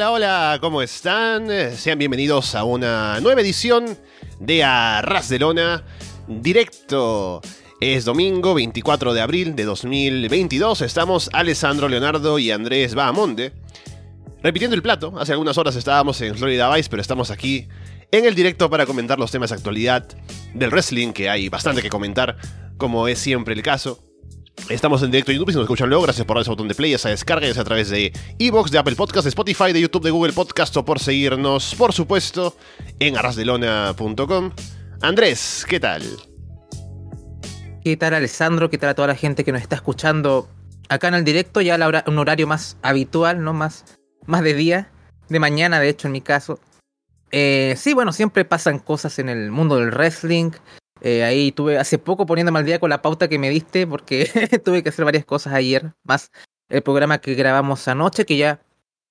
Hola, hola, ¿cómo están? Eh, Sean bienvenidos a una nueva edición de Arras de Lona directo. Es domingo 24 de abril de 2022. Estamos Alessandro Leonardo y Andrés Bahamonde. Repitiendo el plato, hace algunas horas estábamos en Florida Vice, pero estamos aquí en el directo para comentar los temas de actualidad del wrestling, que hay bastante que comentar, como es siempre el caso. Estamos en directo en YouTube, si nos escuchan luego, gracias por dar ese botón de play, esa descarga, ya sea a través de Evox, de Apple Podcast, de Spotify, de YouTube, de Google Podcast o por seguirnos, por supuesto, en arrasdelona.com. Andrés, ¿qué tal? ¿Qué tal Alessandro? ¿Qué tal a toda la gente que nos está escuchando acá en el directo? Ya hora- un horario más habitual, ¿no? Más, más de día, de mañana de hecho en mi caso. Eh, sí, bueno, siempre pasan cosas en el mundo del wrestling. Eh, ahí tuve hace poco poniéndome al día con la pauta que me diste porque tuve que hacer varias cosas ayer, más el programa que grabamos anoche que ya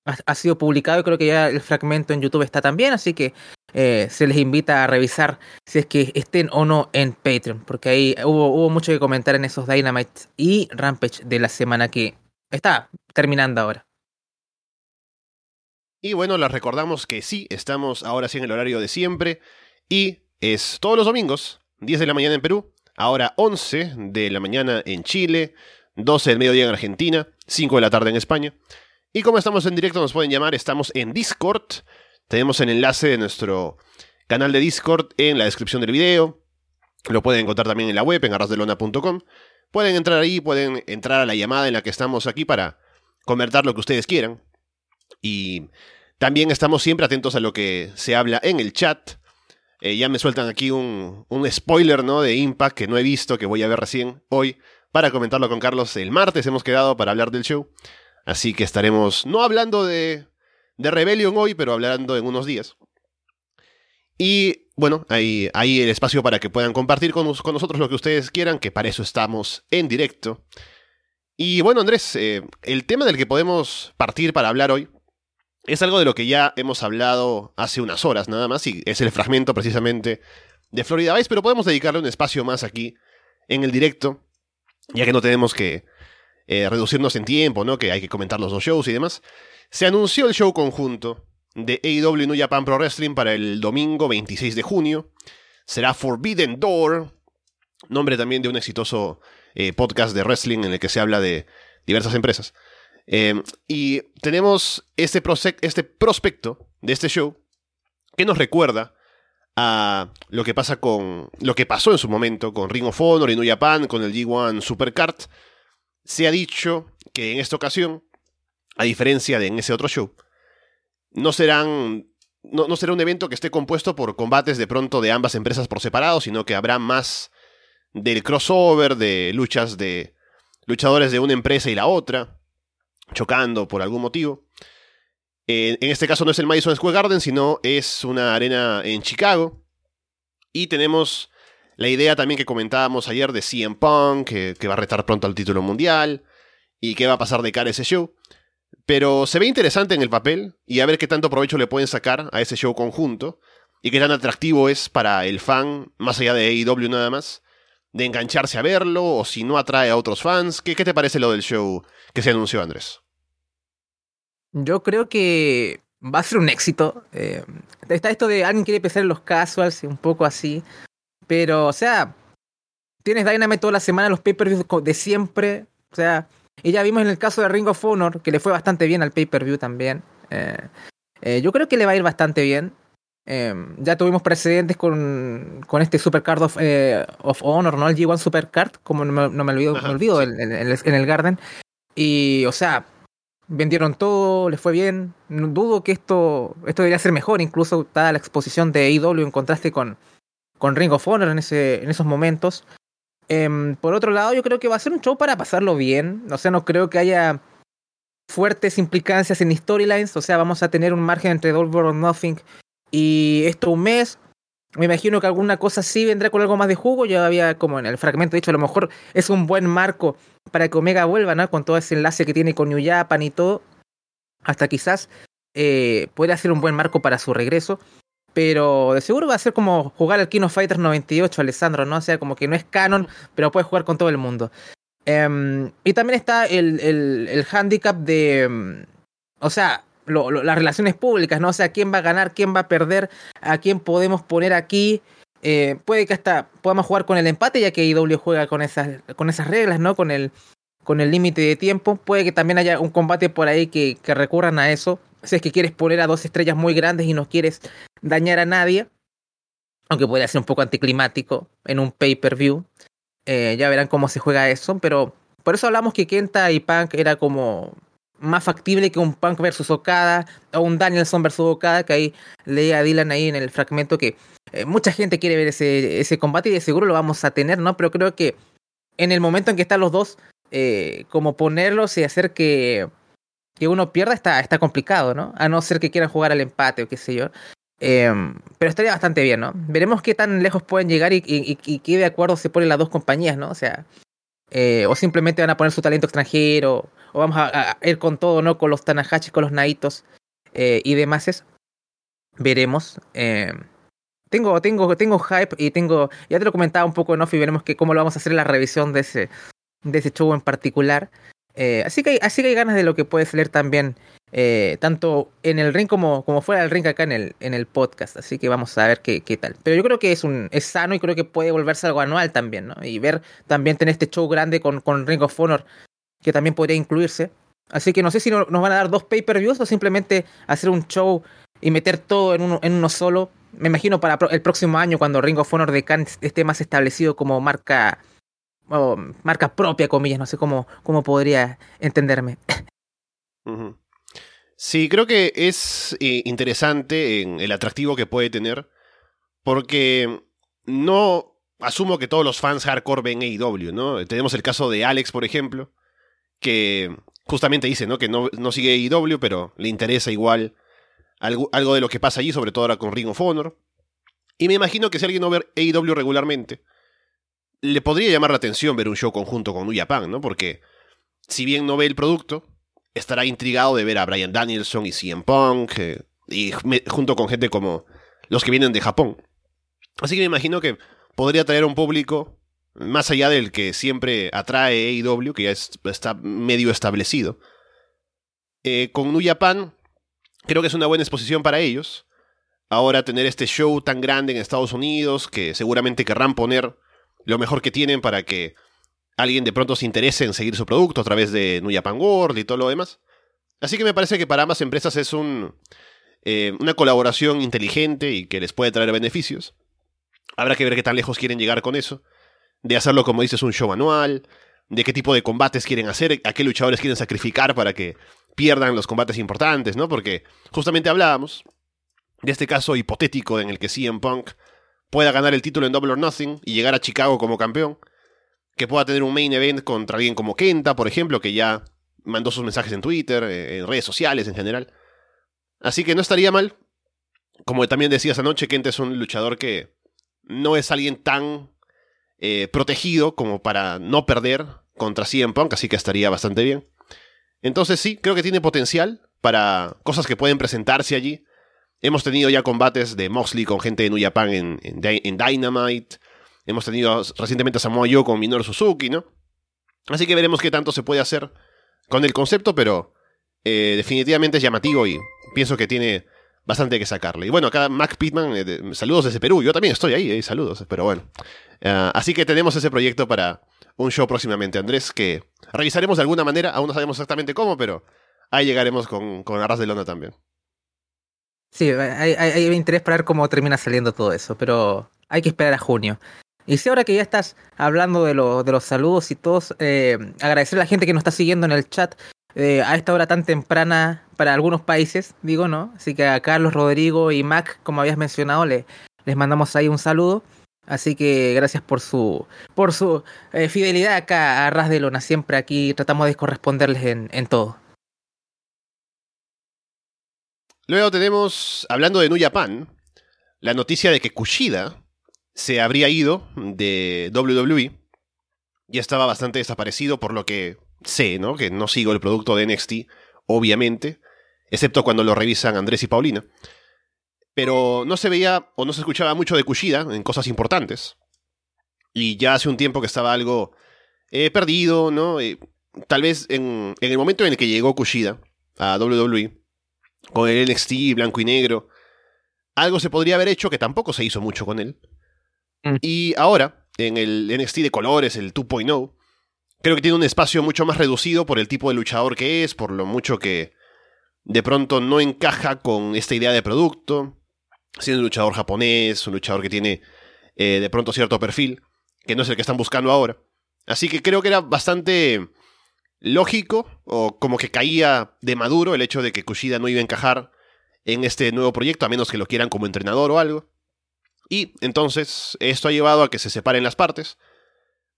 ha, sido publicado y creo que ya el fragmento en YouTube está también, así que eh, se les invita a revisar si es que estén o no en Patreon, porque ahí hubo, hubo mucho que comentar en esos Dynamite y Rampage de la semana que está terminando ahora. Y bueno, les recordamos que sí, estamos ahora sí en el horario de siempre. Y es todos los domingos, 10 de la mañana en Perú, ahora 11 de la mañana en Chile, 12 del mediodía en Argentina, 5 de la tarde en España. Y como estamos en directo, nos pueden llamar, estamos en Discord. Tenemos el enlace de nuestro canal de Discord en la descripción del video. Lo pueden encontrar también en la web, en arrasdelona.com. Pueden entrar ahí, pueden entrar a la llamada en la que estamos aquí para comentar lo que ustedes quieran. Y también estamos siempre atentos a lo que se habla en el chat. Eh, ya me sueltan aquí un, un spoiler ¿no? de Impact que no he visto, que voy a ver recién hoy, para comentarlo con Carlos el martes. Hemos quedado para hablar del show. Así que estaremos no hablando de, de Rebellion hoy, pero hablando en unos días. Y bueno, ahí, el espacio para que puedan compartir con, con nosotros lo que ustedes quieran, que para eso estamos en directo. Y bueno, Andrés, eh, el tema del que podemos partir para hablar hoy es algo de lo que ya hemos hablado hace unas horas nada más, y es el fragmento precisamente de Florida Vice, pero podemos dedicarle un espacio más aquí en el directo, ya que no tenemos que eh, reducirnos en tiempo, ¿no? Que hay que comentar los dos shows y demás. Se anunció el show conjunto de AEW New Japan Pro Wrestling para el domingo 26 de junio. Será Forbidden Door, nombre también de un exitoso eh, podcast de wrestling en el que se habla de diversas empresas. Eh, y tenemos este, este prospecto de este show que nos recuerda a lo que pasa con lo que pasó en su momento con Ring of Honor y New Japan con el G1 Supercard. Se ha dicho que en esta ocasión, a diferencia de en ese otro show, no serán no, no será un evento que esté compuesto por combates de pronto de ambas empresas por separado, sino que habrá más del crossover, de luchas de luchadores de una empresa y la otra, chocando por algún motivo. En este caso no es el Madison Square Garden, sino es una arena en Chicago. Y tenemos la idea también que comentábamos ayer de CM Punk, que, que va a retar pronto al título mundial, y qué va a pasar de cara a ese show. Pero se ve interesante en el papel, y a ver qué tanto provecho le pueden sacar a ese show conjunto, y qué tan atractivo es para el fan, más allá de AEW nada más, de engancharse a verlo, o si no atrae a otros fans. ¿Qué, qué te parece lo del show que se anunció, Andrés? Yo creo que va a ser un éxito. eh, está esto de alguien quiere empezar en los casuals, un poco así. Pero, o sea, tienes Dynamite toda la semana, los pay-per-views de siempre. O sea, y ya vimos en el caso de Ring of Honor que le fue bastante bien al pay-per-view también. eh, eh, yo creo que le va a ir bastante bien. Eh, ya tuvimos precedentes con, con este Supercard of, eh, of Honor, ¿no? El G1 Supercard, como no me, no me olvido, Ajá, me olvido sí. en, en el, en el Garden. Y, o sea, vendieron todo, les fue bien. No dudo que esto, esto debería ser mejor, incluso dada la exposición de AEW en contraste con, con Ring of Honor en, ese, en esos momentos. Em, por otro lado, yo creo que va a ser un show para pasarlo bien. O sea, no creo que haya fuertes implicancias en storylines. O sea, vamos a tener un margen entre Double or Nothing y esto un mes. Me imagino que alguna cosa sí vendrá con algo más de jugo. Ya había, como en el fragmento dicho, a lo mejor es un buen marco para que Omega vuelva, ¿no? Con todo ese enlace que tiene con New Japan y todo. Hasta quizás eh, puede ser un buen marco para su regreso. Pero de seguro va a ser como jugar al King of Fighters 98, Alessandro, ¿no? O sea, como que no es canon, pero puede jugar con todo el mundo. Em, y también está el, el, el handicap de. em, o sea, las relaciones públicas, ¿no? O sea, quién va a ganar, quién va a perder, a quién podemos poner aquí. Eh, puede que hasta podamos jugar con el empate, ya que IW juega con esas, con esas reglas, ¿no? Con el con el límite de tiempo. Puede que también haya un combate por ahí que, recurran a eso. Si es que quieres poner a dos estrellas muy grandes y no quieres dañar a nadie. Aunque puede ser un poco anticlimático en un pay-per-view. Eh, ya verán cómo se juega eso. Pero por eso hablamos que Kenta y Punk era como más factible que un Punk versus Okada o un Danielson versus Okada, que ahí leía a Dylan ahí en el fragmento que eh, mucha gente quiere ver ese, ese combate y de seguro lo vamos a tener, ¿no? Pero creo que en el momento en que están los dos, eh, como ponerlos y hacer que, que uno pierda está, está complicado, ¿no? A no ser que quieran jugar al empate o qué sé yo. Em, pero estaría bastante bien, ¿no? Veremos qué tan lejos pueden llegar y, qué de acuerdo se ponen las dos compañías, ¿no? O sea, eh, o simplemente van a poner su talento extranjero, o vamos a, ir con todo, ¿no? Con los Tanahashi, con los Naitos eh, y demás. Veremos. Eh, tengo, tengo, tengo hype y tengo. Ya te lo comentaba un poco en off y veremos que cómo lo vamos a hacer en la revisión de ese, de ese show en particular. Eh, así, que hay, así que hay ganas de lo que puede salir también, tanto en el ring como, como fuera del ring acá en el, en el podcast. Así que vamos a ver qué, qué tal. Pero yo creo que es, un, es sano y creo que puede volverse algo anual también, ¿no? Y ver también tener este show grande con, con Ring of Honor, que también podría incluirse. Así que no sé si nos van a dar dos pay-per-views o simplemente hacer un show y meter todo en uno, solo. Me imagino para el próximo año, cuando Ring of Honor de Cannes esté más establecido como marca marca propia, comillas, no sé cómo, cómo podría entenderme. Sí, creo que es eh, interesante en el atractivo que puede tener, porque no asumo que todos los fans hardcore ven AEW, ¿no? Tenemos el caso de Alex, por ejemplo, que justamente dice, ¿no? Que no, no sigue AEW, pero le interesa igual algo, algo de lo que pasa allí, sobre todo ahora con Ring of Honor. Y me imagino que si alguien no ve AEW regularmente, le podría llamar la atención ver un show conjunto con New Japan, ¿no? Porque si bien no ve el producto, estará intrigado de ver a Brian Danielson y CM Punk, eh, y junto con gente como los que vienen de Japón. Así que me imagino que podría traer a un público más allá del que siempre atrae AEW, que ya está medio establecido. Eh, con New Japan, creo que es una buena exposición para ellos. Ahora tener este show tan grande en Estados Unidos, que seguramente querrán poner lo mejor que tienen para que alguien de pronto se interese en seguir su producto a través de New Japan World y todo lo demás. Así que me parece que para ambas empresas es un, eh, una colaboración inteligente y que les puede traer beneficios. Habrá que ver qué tan lejos quieren llegar con eso. De hacerlo, como dices, un show anual. De qué tipo de combates quieren hacer. A qué luchadores quieren sacrificar para que pierdan los combates importantes, ¿no? Porque justamente hablábamos de este caso hipotético en el que CM Punk pueda ganar el título en Double or Nothing y llegar a Chicago como campeón. Que pueda tener un main event contra alguien como Kenta, por ejemplo, que ya mandó sus mensajes en Twitter, eh, en redes sociales en general. Así que no estaría mal. Como también decías anoche, Kenta es un luchador que no es alguien tan eh, protegido como para no perder contra CM Punk, así que estaría bastante bien. Entonces sí, creo que tiene potencial para cosas que pueden presentarse allí. Hemos tenido ya combates de Moxley con gente de New Japan en, en, Dynamite. Hemos tenido recientemente a Samoa Joe con Minoru Suzuki, ¿no? Así que veremos qué tanto se puede hacer con el concepto, pero eh, definitivamente es llamativo y pienso que tiene bastante que sacarle. Y bueno, acá Mac Pittman, eh, saludos desde Perú. Yo también estoy ahí, eh, saludos, pero bueno. Ah, así que tenemos ese proyecto para un show próximamente, Andrés, que revisaremos de alguna manera. Aún no sabemos exactamente cómo, pero ahí llegaremos con, con Arras de Lona también. Sí, hay, hay, interés para ver cómo termina saliendo todo eso, pero hay que esperar a junio. Y si ahora que ya estás hablando de, de los saludos y todos, eh, agradecer a la gente que nos está siguiendo en el chat eh, a esta hora tan temprana para algunos países, digo, ¿no? Así que a Carlos, Rodrigo y Mac, como habías mencionado, le, les mandamos ahí un saludo. Así que gracias por su por su eh, fidelidad acá a Ras de Lona. Siempre aquí tratamos de corresponderles en, en todo. Luego tenemos, hablando de New Japan, la noticia de que Kushida se habría ido de WWE. Ya estaba bastante desaparecido por lo que sé, ¿no? Que no sigo el producto de NXT, obviamente, excepto cuando lo revisan Andrés y Paulina. Pero no se veía o no se escuchaba mucho de Kushida en cosas importantes. Y ya hace un tiempo que estaba algo eh, perdido, ¿no? Eh, tal vez en, en el momento en el que llegó Kushida a WWE, con el NXT blanco y negro. Algo se podría haber hecho que tampoco se hizo mucho con él. Mm. Y ahora, en el NXT de colores, el 2.0, creo que tiene un espacio mucho más reducido por el tipo de luchador que es, por lo mucho que de pronto no encaja con esta idea de producto, siendo un luchador japonés, un luchador que tiene eh, de pronto cierto perfil, que no es el que están buscando ahora. Así que creo que era bastante lógico, o como que caía de maduro el hecho de que Kushida no iba a encajar en este nuevo proyecto, a menos que lo quieran como entrenador o algo. Y entonces esto ha llevado a que se separen las partes.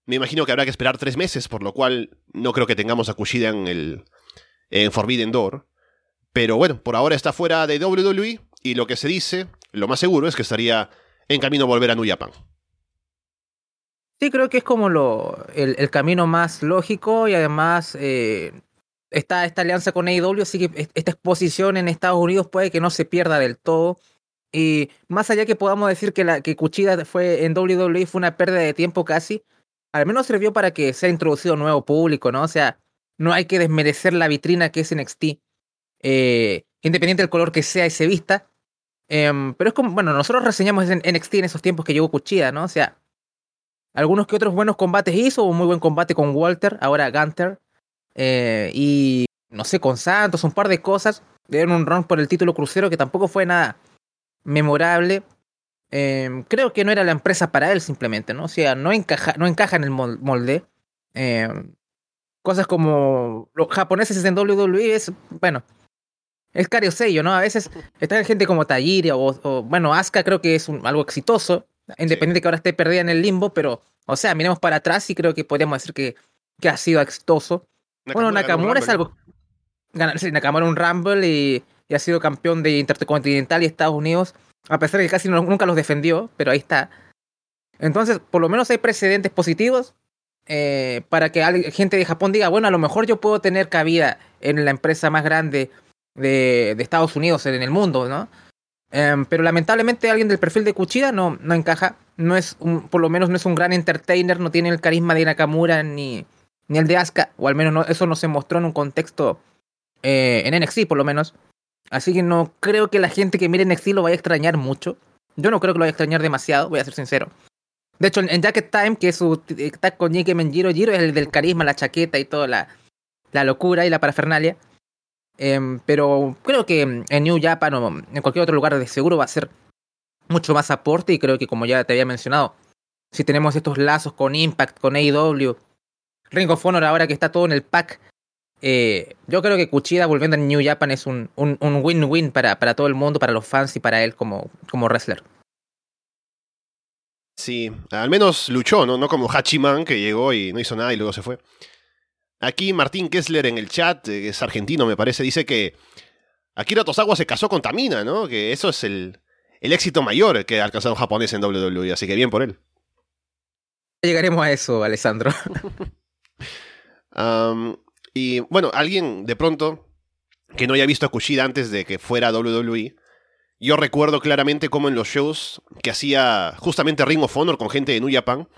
Me imagino que habrá que esperar tres meses, por lo cual no creo que tengamos a Kushida en el en Forbidden Door. Pero bueno, por ahora está fuera de WWE y lo que se dice, lo más seguro es que estaría en camino a volver a New Japan. Sí, creo que es como lo, el, camino más lógico y además eh, está esta alianza con AEW, así que est- esta exposición en Estados Unidos puede que no se pierda del todo. Y más allá que podamos decir que la que Kuchida fue en WWE fue una pérdida de tiempo casi, al menos sirvió para que sea introducido nuevo público, ¿no? O sea, no hay que desmerecer la vitrina que es NXT, eh, independiente del color que sea y se vista. Em, pero es como, bueno, nosotros reseñamos en NXT en esos tiempos que llegó Kuchida, ¿no? O sea, algunos que otros buenos combates hizo, un muy buen combate con Walter, ahora Gunter, eh, y no sé, con Santos, un par de cosas. Dieron un run por el título crucero que tampoco fue nada memorable. Eh, creo que no era la empresa para él simplemente, ¿no? O sea, no encaja, no encaja en el mol- molde. Eh, cosas como los japoneses en WWE es, bueno, es cario sello, ¿no? A veces está gente como Tajiri o, o, bueno, Asuka creo que es un- algo exitoso, independiente que ahora esté perdida en el limbo, pero, o sea, miremos para atrás y creo que podríamos decir que, que ha sido exitoso. bueno, Nakamura es algo. Sí, Nakamura un Rumble y, y ha sido campeón de Intercontinental y Estados Unidos, a pesar de que casi nunca los defendió, pero ahí está. Entonces, por lo menos hay precedentes positivos eh, para que gente de Japón diga, bueno, a lo mejor yo puedo tener cabida en la empresa más grande de, de Estados Unidos, en el mundo, ¿no? Em, pero lamentablemente alguien del perfil de Kuchida no, no encaja, no es un, por lo menos no es un gran entertainer, no tiene el carisma de Nakamura ni, ni el de Asuka, o al menos no, eso no se mostró en un contexto eh, en NXT por lo menos. Así que no creo que la gente que mire NXT lo vaya a extrañar mucho. Yo no creo que lo vaya a extrañar demasiado, voy a ser sincero. De hecho, en, en Jacket Time, que es su tag con Jake Menjiro, Giro es el del carisma, la chaqueta y toda la, la locura y la parafernalia. Em, pero creo que en New Japan o en cualquier otro lugar de seguro va a ser mucho más aporte y creo que como ya te había mencionado, si tenemos estos lazos con Impact, con AEW, Ring of Honor ahora que está todo en el pack, eh, yo creo que Kuchida volviendo a New Japan es un un un win-win para, para todo el mundo, para los fans y para él como, como wrestler. Sí, al menos luchó, ¿no? No como Hachiman, que llegó y no hizo nada y luego se fue. Aquí Martín Kessler en el chat, eh, que es argentino me parece, dice que Akira Tosawa se casó con Tamina, ¿no? Que eso es el, el éxito mayor que ha alcanzado un japonés en WWE, así que bien por él. Llegaremos a eso, Alessandro. Am, y bueno, alguien de pronto que no haya visto a Kushida antes de que fuera WWE, yo recuerdo claramente cómo en los shows que hacía justamente Ring of Honor con gente de New Japan,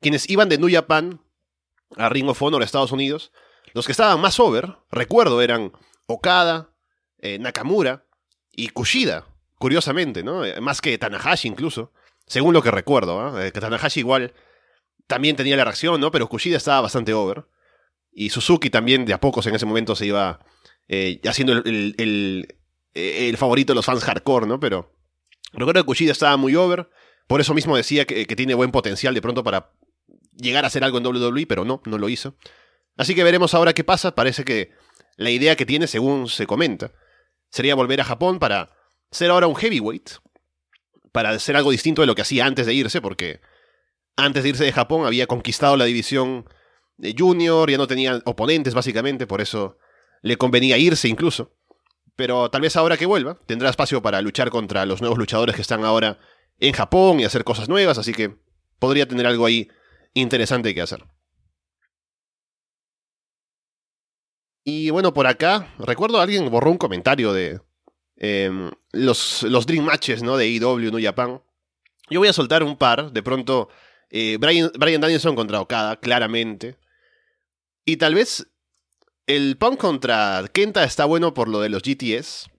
quienes iban de New Japan a Ring of Honor a Estados Unidos, los que estaban más over, recuerdo, eran Okada, eh, Nakamura y Kushida, curiosamente, ¿no? Eh, Más que Tanahashi incluso, según lo que recuerdo, ¿ah? Eh, que Tanahashi igual también tenía la reacción, ¿no? Pero Kushida estaba bastante over. Y Suzuki también de a pocos en ese momento se iba eh, haciendo eh, el favorito de los fans hardcore, ¿no? Pero recuerdo que Kushida estaba muy over. Por eso mismo decía que, que tiene buen potencial de pronto para llegar a hacer algo en WWE, pero no, no lo hizo. Así que veremos ahora qué pasa. Parece que la idea que tiene, según se comenta, sería volver a Japón para ser ahora un heavyweight. Para hacer algo distinto de lo que hacía antes de irse, porque antes de irse de Japón había conquistado la división junior, ya no tenía oponentes básicamente, por eso le convenía irse incluso. Pero tal vez ahora que vuelva, tendrá espacio para luchar contra los nuevos luchadores que están ahora en Japón y hacer cosas nuevas, así que podría tener algo ahí interesante que hacer. Y bueno, por acá, recuerdo alguien borró un comentario de em, los, los Dream Matches ¿no? de AEW, New Japan. Yo voy a soltar un par, de pronto eh, Brian, Brian Danielson contra Okada, claramente. Y tal vez el Punk contra Kenta está bueno por lo de los GTS.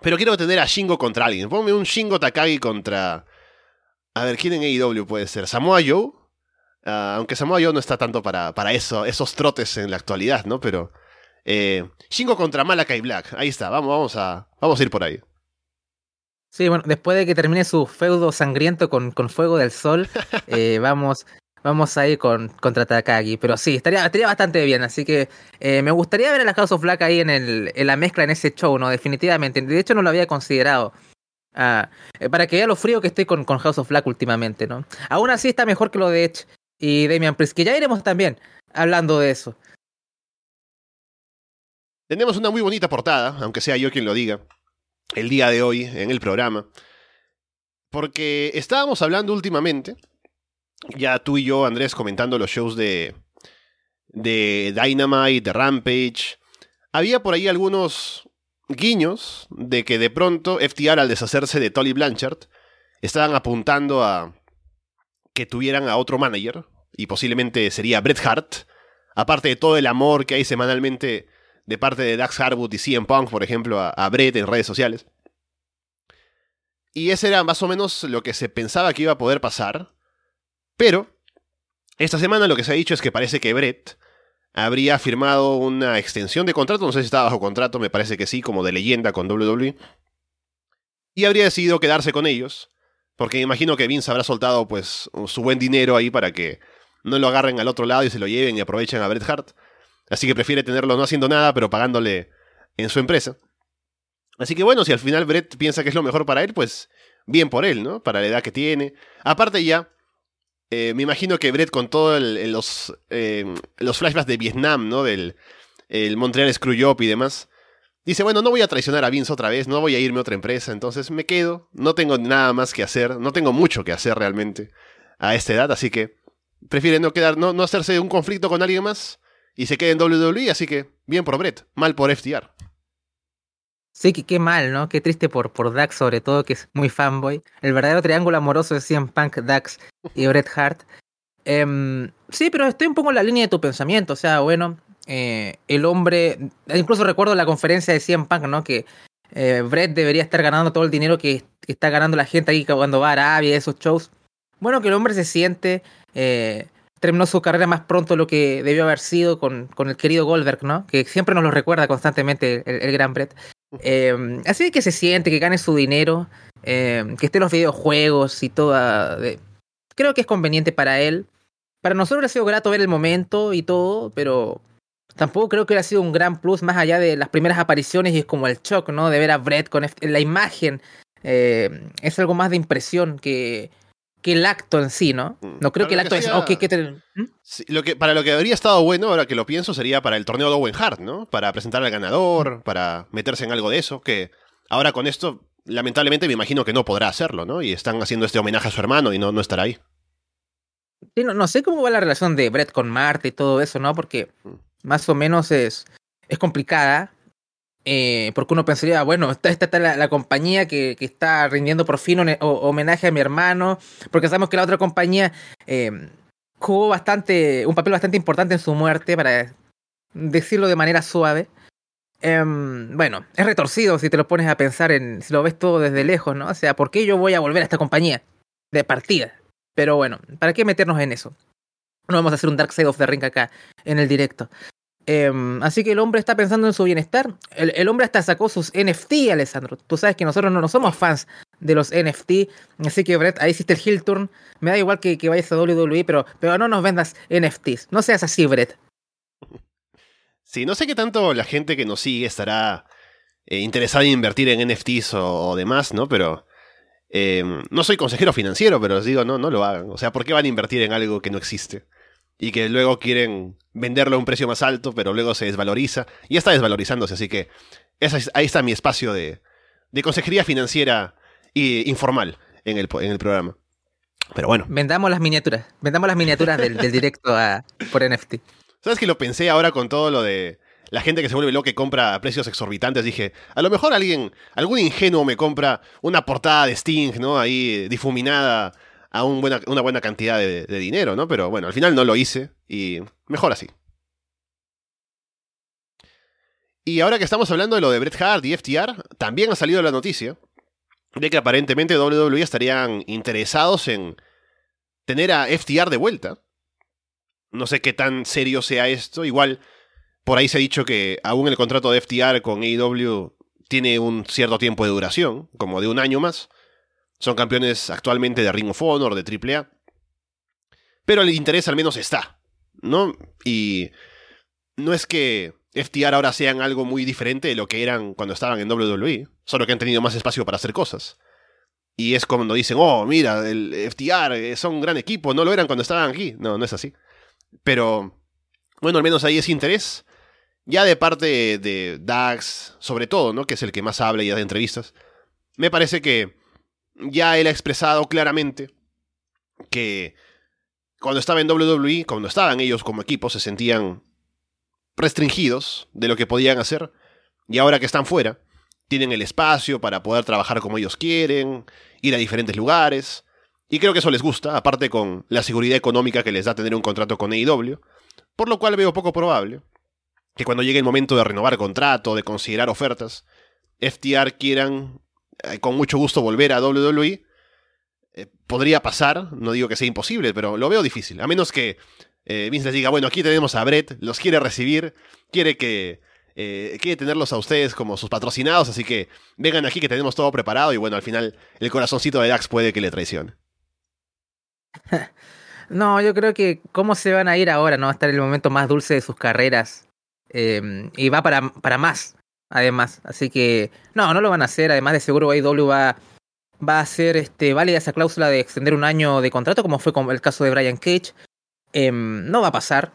Pero quiero tener a Shingo contra alguien. Ponme un Shingo Takagi contra. A ver, ¿quién en AEW puede ser? ¿Samoa Joe? Ah, aunque Samoa Joe no está tanto para, para eso, esos trotes en la actualidad, ¿no? Pero. Eh, Shingo contra Malakai Black. Ahí está, vamos, vamos, a, vamos a ir por ahí. Sí, bueno, después de que termine su feudo sangriento con, con Fuego del Sol, eh, vamos, vamos a ir con, contra Takagi. Pero sí, estaría, estaría bastante bien. Así que eh, me gustaría ver a la House of Black ahí en, el, en la mezcla en ese show, ¿no? Definitivamente. De hecho, no lo había considerado. Ah, eh, para que vea lo frío que estoy con, con House of Black últimamente, ¿no? Aún así está mejor que lo de Edge y Damian Priest, que ya iremos también hablando de eso. Tenemos una muy bonita portada, aunque sea yo quien lo diga, el día de hoy en el programa. Porque estábamos hablando últimamente, ya tú y yo, Andrés, comentando los shows de, de Dynamite, de Rampage. Había por ahí algunos guiños de que de pronto FTR al deshacerse de Tolly Blanchard estaban apuntando a que tuvieran a otro manager y posiblemente sería Bret Hart, aparte de todo el amor que hay semanalmente de parte de Dax Harwood y CM Punk, por ejemplo, a, a Brett en redes sociales. Y ese era más o menos lo que se pensaba que iba a poder pasar. Pero, esta semana lo que se ha dicho es que parece que Brett habría firmado una extensión de contrato, no sé si estaba bajo contrato, me parece que sí, como de leyenda con WWE. Y habría decidido quedarse con ellos, porque imagino que Vince habrá soltado pues su buen dinero ahí para que no lo agarren al otro lado y se lo lleven y aprovechen a Bret Hart. Así que prefiere tenerlo no haciendo nada, pero pagándole en su empresa. Así que bueno, si al final Brett piensa que es lo mejor para él, pues bien por él, ¿no? Para la edad que tiene. Aparte ya, eh, me imagino que Brett con todos los, eh, los flashbacks de Vietnam, ¿no? Del el Montreal Screwjob y demás. Dice, bueno, no voy a traicionar a Vince otra vez, no voy a irme a otra empresa, entonces me quedo, no tengo nada más que hacer, no tengo mucho que hacer realmente a esta edad, así que prefiere no quedar, no, no hacerse un conflicto con alguien más y se queda en WWE, así que bien por Brett, mal por FTR. Sí, que qué mal, ¿no? Qué triste por, por Dax, sobre todo, que es muy fanboy. El verdadero triángulo amoroso de CM Punk, Dax y Bret Hart. Em, sí, pero estoy un poco en la línea de tu pensamiento. O sea, bueno, eh, el hombre. Incluso recuerdo la conferencia de CM Punk, ¿no? Que eh, Brett debería estar ganando todo el dinero que, que, está ganando la gente ahí cuando va a Arabia, esos shows. Bueno, que el hombre se siente. Eh, terminó su carrera más pronto de lo que debió haber sido con, con el querido Goldberg, ¿no? Que siempre nos lo recuerda constantemente el, el gran Brett. Eh, así que se siente, que gane su dinero, eh, que esté en los videojuegos y todo. De... Creo que es conveniente para él. Para nosotros ha sido grato ver el momento y todo, pero tampoco creo que haya sido un gran plus más allá de las primeras apariciones y es como el shock, ¿no? De ver a Brett con la imagen. Eh, es algo más de impresión que, que el acto en sí, ¿no? No creo Para que el acto que es. sea- ok, que te- ¿Mm? Sí, lo que, para lo que habría estado bueno, ahora que lo pienso, sería para el torneo de Owen Hart, ¿no? Para presentar al ganador, para meterse en algo de eso, que ahora con esto, lamentablemente me imagino que no podrá hacerlo, ¿no? Y están haciendo este homenaje a su hermano y no, no estará ahí. Sí, no, no sé cómo va la relación de Brett con Marta y todo eso, ¿no? Porque Mm. más o menos es, es complicada. Eh, porque uno pensaría, bueno, esta, esta está la, la compañía que, que está rindiendo por fin ho- homenaje a mi hermano. Porque sabemos que la otra compañía eh, jugó bastante, un papel bastante importante en su muerte, para decirlo de manera suave. Em, bueno, es retorcido si te lo pones a pensar en, si lo ves todo desde lejos, ¿no? O sea, ¿por qué yo voy a volver a esta compañía? De partida. Pero bueno, ¿para qué meternos en eso? No vamos a hacer un Dark Side of the Ring acá en el directo. Em, así que el hombre está pensando en su bienestar. El, hombre hasta sacó sus NFT, Alessandro. Tú sabes que nosotros no, no somos fans de los NFT. Así que, Brett, ahí hiciste el heel turn. Me da igual que, vayas a WWE, pero, pero no nos vendas NFTs. No seas así, Brett. Sí, no sé qué tanto la gente que nos sigue estará eh, interesada en invertir en NFTs o, demás, ¿no? Pero eh, no soy consejero financiero, pero les digo, no, no lo hagan. O sea, ¿por qué van a invertir en algo que no existe? Y que luego quieren venderlo a un precio más alto, pero luego se desvaloriza. Y está desvalorizándose, así que esa es- ahí está mi espacio de, de consejería financiera y informal en el, en el programa. Pero bueno, Vendamos las miniaturas. Vendamos las miniaturas del, del directo a, por NFT. ¿Sabes que lo pensé ahora con todo lo de la gente que se vuelve loca y compra a precios exorbitantes? Dije, a lo mejor alguien, algún ingenuo me compra una portada de Sting, ¿no? Ahí difuminada a una buena cantidad de, de dinero, ¿no? Pero bueno, al final no lo hice y mejor así. Y ahora que estamos hablando de lo de Bret Hart y FTR, también ha salido la noticia de que aparentemente WWE estarían interesados en tener a FTR de vuelta. No sé qué tan serio sea esto. Igual, por ahí se ha dicho que aún el contrato de FTR con AEW tiene un cierto tiempo de duración, como de un año más. Son campeones actualmente de Ring of Honor, de AAA. Pero el interés al menos está, ¿no? Y no es que FTR ahora sean algo muy diferente de lo que eran cuando estaban en WWE, solo que han tenido más espacio para hacer cosas. Y es cuando dicen, oh, mira, el FTR eh, son un gran equipo, no lo eran cuando estaban aquí. No, no es así. Pero, bueno, al menos ahí es interés. Ya de parte de Dax, sobre todo, ¿no? Que es el que más habla y da entrevistas. Me parece que ya él ha expresado claramente que cuando estaba en WWE, cuando estaban ellos como equipo, se sentían restringidos de lo que podían hacer. Y ahora que están fuera, tienen el espacio para poder trabajar como ellos quieren, ir a diferentes lugares. Y creo que eso les gusta, aparte con la seguridad económica que les da tener un contrato con AEW. Por lo cual veo poco probable que cuando llegue el momento de renovar contrato, de considerar ofertas, FTR quieran con mucho gusto volver a WWE. Eh, podría pasar, no digo que sea imposible, pero lo veo difícil. A menos que eh, Vince les diga, bueno, aquí tenemos a Brett, los quiere recibir, quiere que quiere tenerlos a ustedes como sus patrocinados, así que vengan aquí que tenemos todo preparado y bueno, al final el corazoncito de Dax puede que le traicione. No, yo creo que cómo se van a ir ahora, ¿no? Va a estar el momento más dulce de sus carreras. y va para, para más además. Así que, no, no lo van a hacer. Además, de seguro AEW va, va a hacer este, válida esa cláusula de extender un año de contrato, como fue con el caso de Brian Cage. Em, no va a pasar.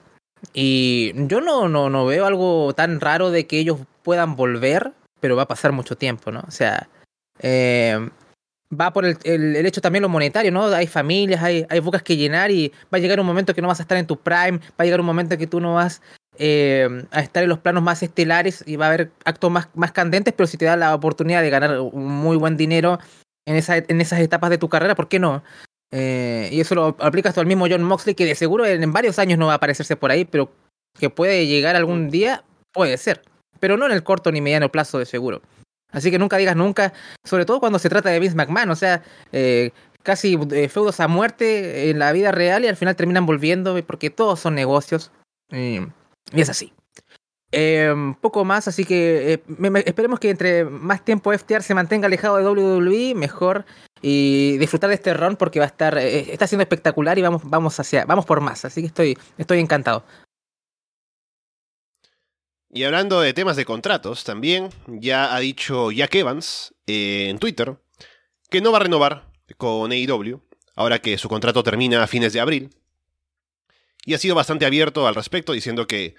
Y yo no, no, no veo algo tan raro de que ellos puedan volver, pero va a pasar mucho tiempo, ¿no? O sea, em, va por el, el, hecho también lo monetario, ¿no? Hay familias, hay, hay bocas que llenar y va a llegar un momento que no vas a estar en tu prime, va a llegar un momento que tú no vas eh, a estar en los planos más estelares y va a haber actos más, más candentes, pero si te da la oportunidad de ganar un muy buen dinero en, esa, en esas etapas de tu carrera, ¿por qué no? Eh, y eso lo aplicas tú al mismo John Moxley, que de seguro en, varios años no va a aparecerse por ahí, pero que puede llegar algún día, puede ser. Pero no en el corto ni mediano plazo, de seguro. Así que nunca digas nunca, sobre todo cuando se trata de Vince McMahon, o sea, eh, casi feudos a muerte en la vida real y al final terminan volviendo porque todos son negocios. Y es así. Eh, poco más, así que eh, esperemos que entre más tiempo FTR se mantenga alejado de WWE, mejor y disfrutar de este run porque va a estar, eh, está siendo espectacular y vamos, vamos hacia, vamos por más, así que estoy, estoy encantado. Y hablando de temas de contratos, también ya ha dicho Jack Evans en Twitter que no va a renovar con AEW, ahora que su contrato termina a fines de abril y ha sido bastante abierto al respecto, diciendo que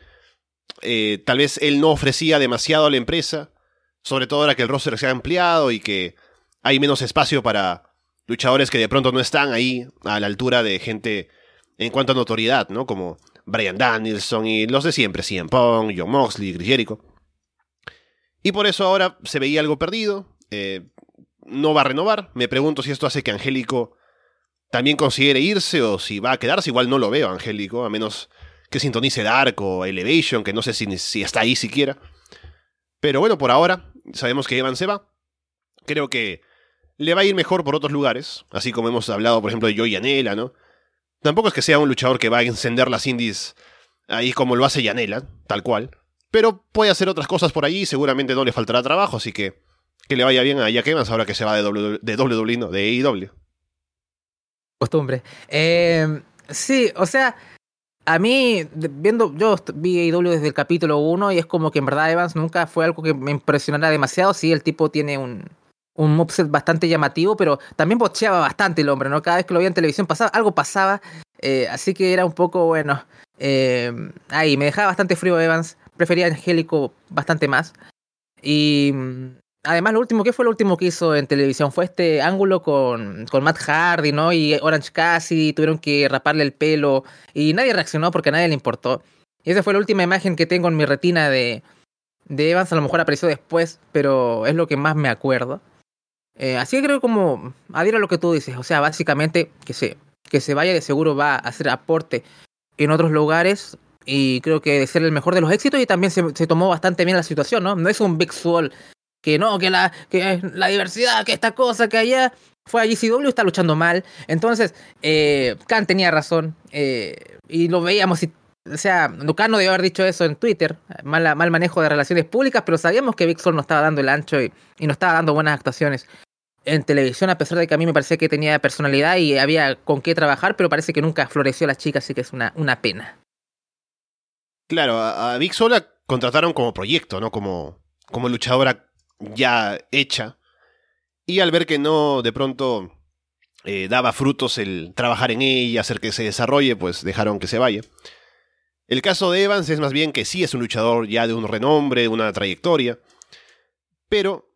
eh, tal vez él no ofrecía demasiado a la empresa, sobre todo ahora que el roster se ha ampliado y que hay menos espacio para luchadores que de pronto no están ahí a la altura de gente en cuanto a notoriedad, ¿no? Como Brian Danielson y los de siempre, CM Punk, John Moxley, Chris Jericho. Y por eso ahora se veía algo perdido. Eh, no va a renovar. Me pregunto si esto hace que Angélico también considere irse o si va a quedarse. Igual no lo veo, Angélico, a menos que sintonice Dark o Elevation, que no sé si, si está ahí siquiera. Pero bueno, por ahora sabemos que Evan se va. Creo que le va a ir mejor por otros lugares, así como hemos hablado, por ejemplo, de Joey Yanela, ¿no? Tampoco es que sea un luchador que va a encender las indies ahí como lo hace Yanela, tal cual. Pero puede hacer otras cosas por ahí y seguramente no le faltará trabajo, así que que le vaya bien a Jack Evans ahora que se va de WWE, de, WWE, no, de AEW costumbre. Eh, sí, o sea, a mí, viendo, yo vi AEW desde el capítulo 1 y es como que en verdad Evans nunca fue algo que me impresionara demasiado. Sí, el tipo tiene un, un moveset bastante llamativo, pero también bocheaba bastante el hombre, ¿no? Cada vez que lo veía en televisión pasaba, algo pasaba, eh, así que era un poco, bueno, eh, ahí, me dejaba bastante frío Evans, prefería Angélico bastante más. Y Además, lo último, ¿qué fue lo último que hizo en televisión? Fue este ángulo con, con Matt Hardy, ¿no? Y Orange Cassidy, tuvieron que raparle el pelo y nadie reaccionó porque a nadie le importó. Y esa fue la última imagen que tengo en mi retina de, de Evans, a lo mejor apareció después, pero es lo que más me acuerdo. Eh, así que creo como adhiero a lo que tú dices, o sea, básicamente que se, que se vaya de seguro va a hacer aporte en otros lugares y creo que ser el mejor de los éxitos y también se, se tomó bastante bien la situación, ¿no? No es un Big Swall que no, que la, que la diversidad, que esta cosa, que allá fue a GCW está luchando mal. Entonces, eh, Khan tenía razón eh, y lo veíamos. O sea, Khan no debió haber dicho eso en Twitter, mal, mal manejo de relaciones públicas, pero sabíamos que Big Swall no estaba dando el ancho y, no estaba dando buenas actuaciones en televisión, a pesar de que a mí me parecía que tenía personalidad y había con qué trabajar, pero parece que nunca floreció la chica, así que es una, una pena. Claro, a, a Big contrataron como proyecto, ¿no? Como, como luchadora ya hecha. Y al ver que no de pronto eh, daba frutos el trabajar en ella, hacer que se desarrolle, pues dejaron que se vaya. El caso de Evans es más bien que sí es un luchador ya de un renombre, de una trayectoria, pero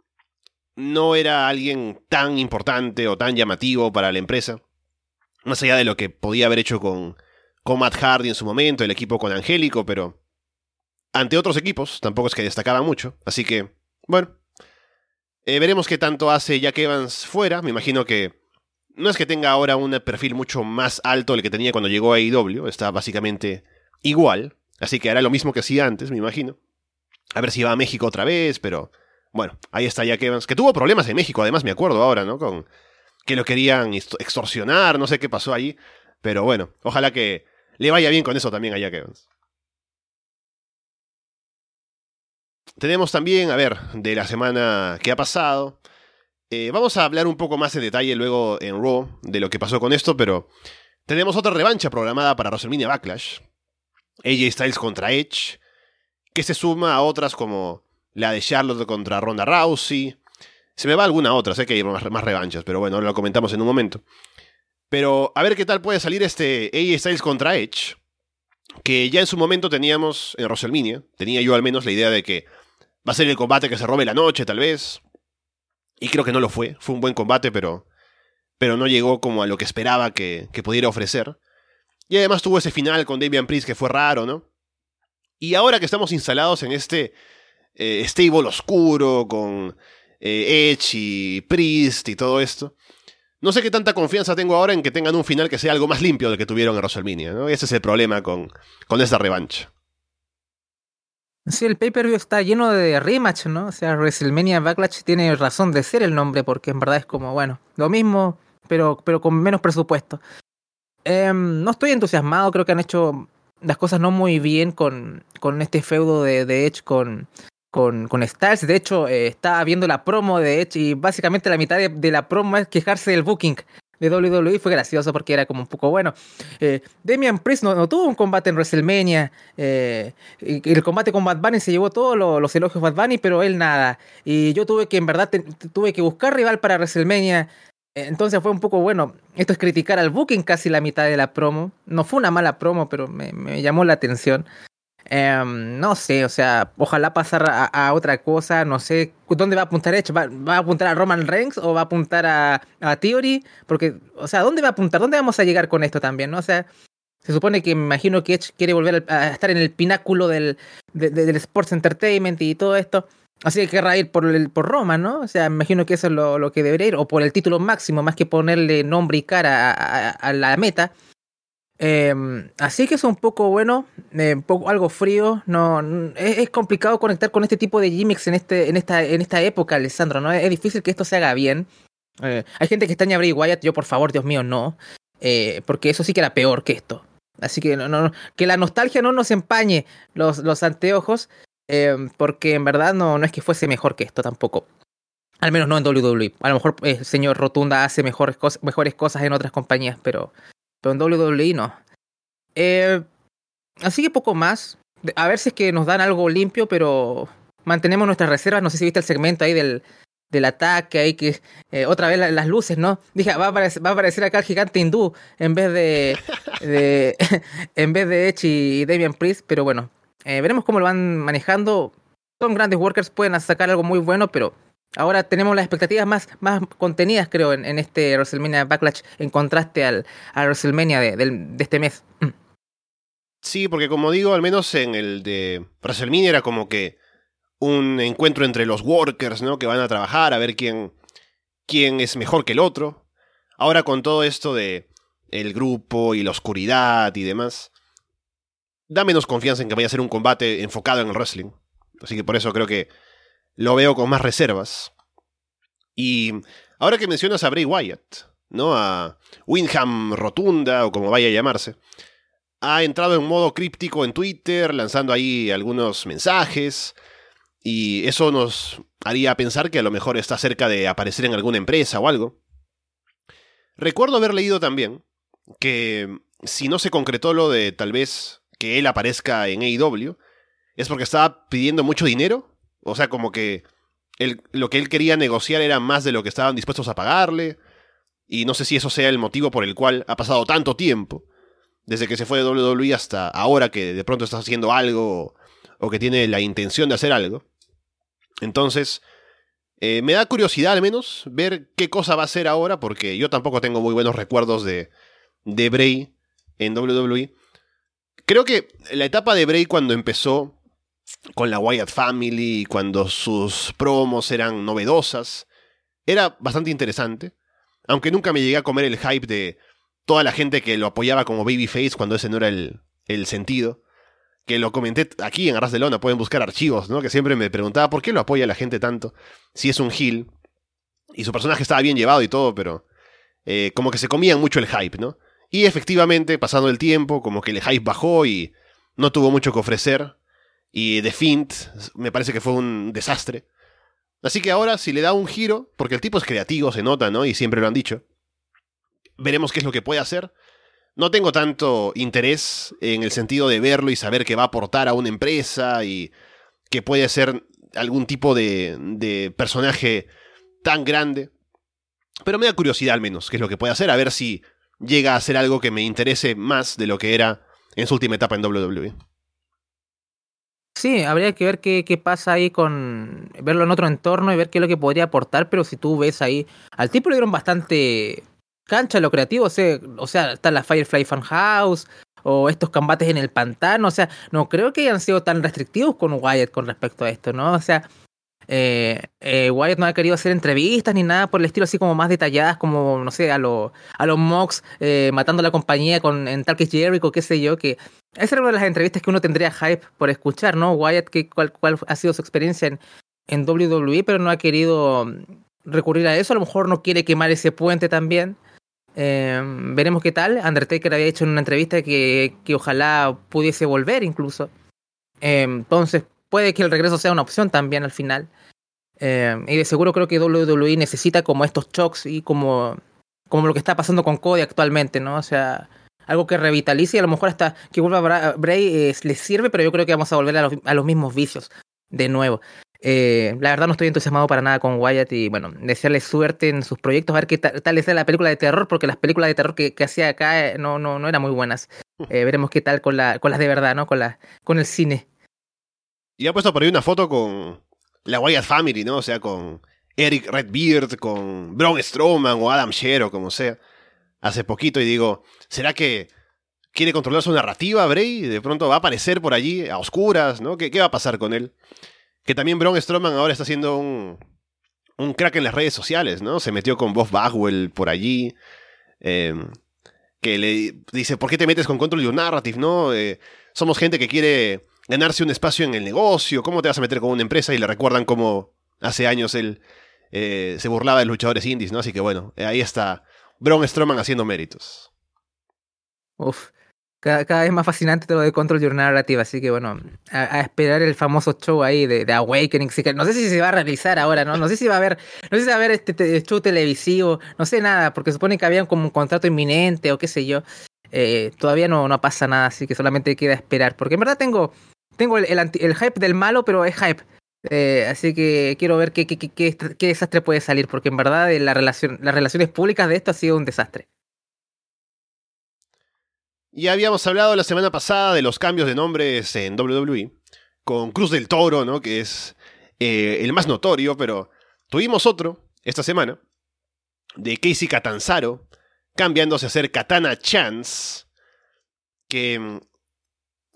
no era alguien tan importante o tan llamativo para la empresa, más allá de lo que podía haber hecho con, con Matt Hardy en su momento, el equipo con Angélico, pero ante otros equipos tampoco es que destacaba mucho, así que, bueno, eh, veremos qué tanto hace Jack Evans fuera. Me imagino que no es que tenga ahora un perfil mucho más alto del que tenía cuando llegó a AEW. Está básicamente igual. Así que hará lo mismo que hacía antes, me imagino. A ver si va a México otra vez, pero bueno, ahí está Jack Evans, que tuvo problemas en México, además me acuerdo ahora, ¿no? Con que lo querían extorsionar, no sé qué pasó allí. Pero bueno, ojalá que le vaya bien con eso también a Jack Evans. Tenemos también, a ver, de la semana que ha pasado. Eh, vamos a hablar un poco más en detalle luego en Raw de lo que pasó con esto, pero tenemos otra revancha programada para WrestleMania Backlash. AJ Styles contra Edge, que se suma a otras como la de Charlotte contra Ronda Rousey. Se me va alguna otra, sé que hay más, más revanchas, pero bueno, lo comentamos en un momento. Pero a ver qué tal puede salir este AJ Styles contra Edge, que ya en su momento teníamos en WrestleMania, tenía yo al menos la idea de que Va a ser el combate que se robe la noche, tal vez. Y creo que no lo fue. Fue un buen combate, pero, pero no llegó como a lo que esperaba que, pudiera ofrecer. Y además tuvo ese final con Damian Priest que fue raro, ¿no? Y ahora que estamos instalados en este eh, stable oscuro con eh, Edge y Priest y todo esto, no sé qué tanta confianza tengo ahora en que tengan un final que sea algo más limpio del que tuvieron en WrestleMania, ¿no? Ese es el problema con, con esta revancha. Sí, el pay-per-view está lleno de rematch, ¿no? O sea, WrestleMania Backlash tiene razón de ser el nombre, porque en verdad es como, bueno, lo mismo, pero, pero con menos presupuesto. Eh, no estoy entusiasmado, creo que han hecho las cosas no muy bien con, con este feudo de, de Edge con, con, con Styles. De hecho, eh, estaba viendo la promo de Edge y básicamente la mitad de, de la promo es quejarse del booking de WWE fue gracioso porque era como un poco bueno. Eh, Damian Priest no, tuvo un combate en WrestleMania. Eh, el combate con Bad Bunny se llevó todos lo, los elogios Bad Bunny, pero él nada. Y yo tuve que, en verdad, tuve que buscar rival para WrestleMania. Entonces fue un poco bueno. Esto es criticar al booking casi la mitad de la promo. No fue una mala promo, pero me llamó la atención. Eh, no sé, o sea, ojalá pasar a, otra cosa, no sé, ¿dónde va a apuntar Edge? ¿Va, ¿Va, a apuntar a Roman Reigns o va a apuntar a, a Theory? Porque, o sea, ¿dónde va a apuntar? ¿Dónde vamos a llegar con esto también? ¿no? O sea, se supone que me imagino que Edge quiere volver a estar en el pináculo del, de, de, del Sports Entertainment y todo esto. Así que querrá ir por, el, por Roma, ¿no? O sea, me imagino que eso es lo, lo, que debería ir, o por el título máximo, más que ponerle nombre y cara a la meta. Eh, así que es un poco bueno, eh, un poco algo frío. No, es, complicado conectar con este tipo de gimmicks en este, en esta, en esta época, Alessandro. No es, difícil que esto se haga bien. Eh, hay gente que extraña a Bray Wyatt, yo por favor, Dios mío, no, eh, porque eso sí que era peor que esto. Así que no, no, que la nostalgia no nos empañe los, los anteojos, porque en verdad no, no es que fuese mejor que esto tampoco. Al menos no en WWE. A lo mejor el señor Rotunda hace mejores, mejores cosas en otras compañías, pero pero en WWE no. Eh, así que poco más. A ver si es que nos dan algo limpio, pero mantenemos nuestras reservas. No sé si viste el segmento ahí del, del ataque, ahí que eh, otra vez la, las luces, ¿no? Dije, va a, aparecer, va a aparecer acá el gigante hindú en vez de, de en vez de Edge y Damian Priest, pero bueno, eh, veremos cómo lo van manejando. Son grandes workers, pueden sacar algo muy bueno, pero Ahora tenemos las expectativas más, más contenidas, creo, en, este WrestleMania Backlash, en contraste al, WrestleMania de, de, de, este mes. Sí, porque como digo, al menos en el de WrestleMania era como que un encuentro entre los workers, ¿no? Que van a trabajar a ver quién, quién es mejor que el otro. Ahora con todo esto de el grupo y la oscuridad y demás, da menos confianza en que vaya a ser un combate enfocado en el wrestling. Así que por eso creo que lo veo con más reservas. Y ahora que mencionas a Bray Wyatt, ¿no? A Windham Rotunda, o como vaya a llamarse, ha entrado en modo críptico en Twitter, lanzando ahí algunos mensajes. Y eso nos haría pensar que a lo mejor está cerca de aparecer en alguna empresa o algo. Recuerdo haber leído también que si no se concretó lo de tal vez que él aparezca en AEW, es porque estaba pidiendo mucho dinero. O sea, como que lo que él quería negociar era más de lo que estaban dispuestos a pagarle. Y no sé si eso sea el motivo por el cual ha pasado tanto tiempo. Desde que se fue de WWE hasta ahora que de pronto está haciendo algo o que tiene la intención de hacer algo. Entonces, eh, me da curiosidad al menos ver qué cosa va a hacer ahora, porque yo tampoco tengo muy buenos recuerdos de, de Bray en WWE. Creo que la etapa de Bray cuando empezó con la Wyatt Family, cuando sus promos eran novedosas, era bastante interesante. Aunque nunca me llegué a comer el hype de toda la gente que lo apoyaba como babyface cuando ese no era el, el sentido que lo comenté aquí en Arras de Lona, pueden buscar archivos, ¿no? Que siempre me preguntaba por qué lo apoya la gente tanto, si es un heel. Y su personaje estaba bien llevado y todo, pero eh, como que se comían mucho el hype, ¿no? Y efectivamente, pasando el tiempo, como que el hype bajó y no tuvo mucho que ofrecer. Y The Fint me parece que fue un desastre. Así que ahora, si le da un giro, porque el tipo es creativo, se nota, ¿no? Y siempre lo han dicho. Veremos qué es lo que puede hacer. No tengo tanto interés en el sentido de verlo y saber que va a aportar a una empresa y que puede ser algún tipo de, personaje tan grande. Pero me da curiosidad al menos qué es lo que puede hacer, a ver si llega a ser algo que me interese más de lo que era en su última etapa en WWE. Sí, habría que ver qué, qué, pasa ahí con verlo en otro entorno y ver qué es lo que podría aportar, pero si tú ves ahí, al tipo le dieron bastante cancha lo creativo, o sea, o sea, está la Firefly Funhouse o estos combates en el pantano, o sea, no creo que hayan sido tan restrictivos con Wyatt con respecto a esto, ¿no? O sea, eh, eh, Wyatt no ha querido hacer entrevistas ni nada por el estilo así como más detalladas, como, no sé, a, lo, a los Mox eh, matando la compañía con, en Talk Jericho, qué sé yo, que esa era una de las entrevistas que uno tendría hype por escuchar, ¿no? Wyatt, que, cuál, cuál ha sido su experiencia en, en WWE, pero no ha querido recurrir a eso, a lo mejor no quiere quemar ese puente también. Veremos qué tal. Undertaker había hecho en una entrevista que, que ojalá pudiese volver incluso. Entonces puede que el regreso sea una opción también al final. Eh, y de seguro creo que WWE necesita como estos shocks y como, como lo que está pasando con Cody actualmente, ¿no? O sea, algo que revitalice y a lo mejor hasta que vuelva Bray les sirve, pero yo creo que vamos a volver a los, a los mismos vicios de nuevo. Eh, la verdad no estoy entusiasmado para nada con Wyatt y bueno, desearle suerte en sus proyectos, a ver qué tal, les es la película de terror, porque las películas de terror que, hacía acá eh, no, no, no eran muy buenas. Eh, veremos qué tal con, la, con las de verdad, ¿no? Con, la, con el cine. Y ha puesto por ahí una foto con la Wyatt Family, ¿no? O sea, con Eric Redbeard, con Braun Strowman o Adam Shero, como sea, hace poquito y digo, ¿será que quiere controlar su narrativa, Bray? De pronto va a aparecer por allí a oscuras, ¿no? ¿Qué, qué va a pasar con él? Que también Braun Strowman ahora está haciendo un, un crack en las redes sociales, ¿no? Se metió con Bob Bagwell por allí. Em, que le dice, ¿por qué te metes con Control Your Narrative, no? Eh, somos gente que quiere ganarse un espacio en el negocio. ¿Cómo te vas a meter con una empresa? Y le recuerdan cómo hace años él eh, se burlaba de luchadores indies, ¿no? Así que bueno, ahí está Braun Strowman haciendo méritos. Uf. Cada, vez más fascinante todo lo de Control Your Narrative, así que bueno, a, esperar el famoso show ahí de, de, Awakening. No sé si se va a realizar ahora, ¿no? No sé si va a haber, no sé si va a haber este show televisivo, no sé nada, porque supone que había como un contrato inminente o qué sé yo. Eh, todavía no pasa nada, así que solamente queda esperar. Porque en verdad tengo, tengo el, hype del malo, pero es hype. Eh, así que quiero ver qué, desastre puede salir, porque en verdad relación, las relaciones públicas de esto ha sido un desastre. Ya habíamos hablado la semana pasada de los cambios de nombres en WWE, con Cruz del Toro, ¿no? Que es eh, el más notorio, pero tuvimos otro esta semana, de Casey Catanzaro, cambiándose a ser Katana Chance, que... Mm,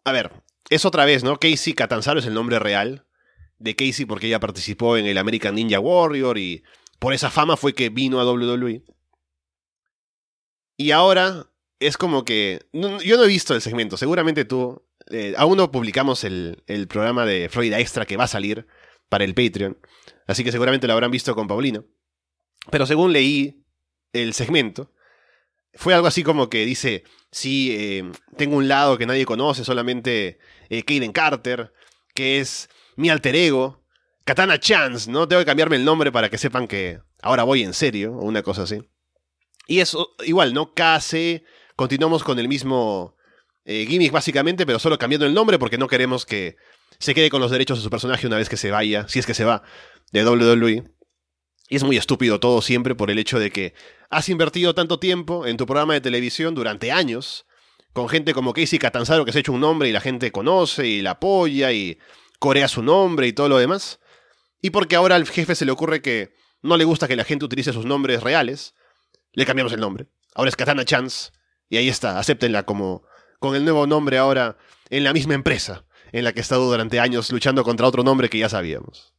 a ver, es otra vez, ¿no? Casey Catanzaro es el nombre real de Casey porque ella participó en el American Ninja Warrior y por esa fama fue que vino a WWE. Y ahora es como que. yo no he visto el segmento, seguramente tú eh, aún no publicamos el, el programa de Florida Extra que va a salir para el Patreon, así que seguramente lo habrán visto con Paulina. Pero según leí el segmento, fue algo así como que dice, sí, eh, tengo un lado que nadie conoce, solamente eh, Kaden Carter, que es mi alter ego, Katana Chance, ¿no? Tengo que cambiarme el nombre para que sepan que ahora voy en serio, o una cosa así. Y eso, igual, ¿no? KC, continuamos con el mismo eh, gimmick básicamente, pero solo cambiando el nombre porque no queremos que se quede con los derechos de su personaje una vez que se vaya, si es que se va, de WWE. Y es muy estúpido todo siempre por el hecho de que has invertido tanto tiempo en tu programa de televisión durante años, con gente como Casey Catanzaro que se ha hecho un nombre y la gente conoce y la apoya y corea su nombre y todo lo demás. Y porque ahora al jefe se le ocurre que no le gusta que la gente utilice sus nombres reales, le cambiamos el nombre. Ahora es Katana Chance y ahí está, acéptenla como con el nuevo nombre ahora en la misma empresa en la que he estado durante años luchando contra otro nombre que ya sabíamos.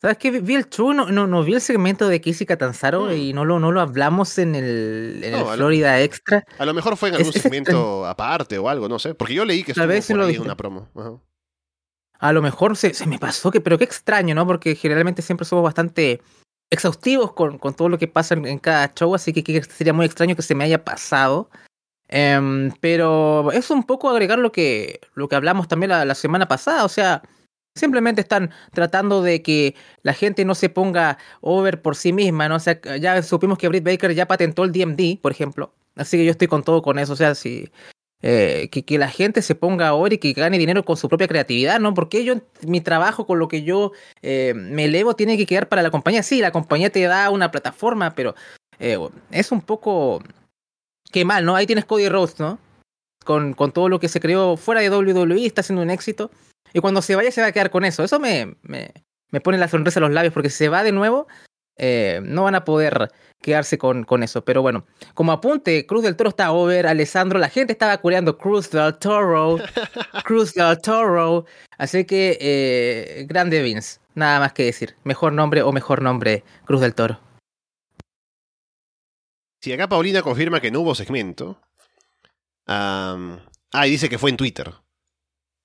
¿Sabes qué? Vi el show, no, no, vi el segmento de Casey Catanzaro mm. y no lo, no lo hablamos en el, en el Florida Extra. A lo mejor fue en algún segmento aparte o algo, no sé. Porque yo leí que Tal vez por ahí una promo. A lo mejor se, se, me pasó, que, pero qué extraño, ¿no? Porque generalmente siempre somos bastante exhaustivos con, con todo lo que pasa en, cada show, así que, sería muy extraño que se me haya pasado. Em, pero es un poco agregar lo que, lo que hablamos también la, la semana pasada, o sea Simplemente están tratando de que la gente no se ponga over por sí misma, ¿no? O sea, ya supimos que Britt Baker ya patentó el DMD, por ejemplo. Así que yo estoy con todo con eso. O sea, si, eh, que, la gente se ponga over y que gane dinero con su propia creatividad, ¿no? Porque yo, mi trabajo con lo que yo eh, me elevo tiene que quedar para la compañía. Sí, la compañía te da una plataforma, pero eh, es un poco... Qué mal, ¿no? Ahí tienes Cody Rhodes, ¿no? Con, con todo lo que se creó fuera de WWE, está siendo un éxito. Y cuando se vaya se va a quedar con eso. Eso me, me, me pone la sonrisa en los labios porque si se va de nuevo, eh, no van a poder quedarse con, con, eso. Pero bueno, como apunte, Cruz del Toro está over, Alessandro, la gente estaba cureando Cruz del Toro, Cruz del Toro. Así que, eh, grande Vince, nada más que decir. Mejor nombre o mejor nombre, Cruz del Toro. Si acá Paulina confirma que no hubo segmento. Ah, y dice que fue en Twitter.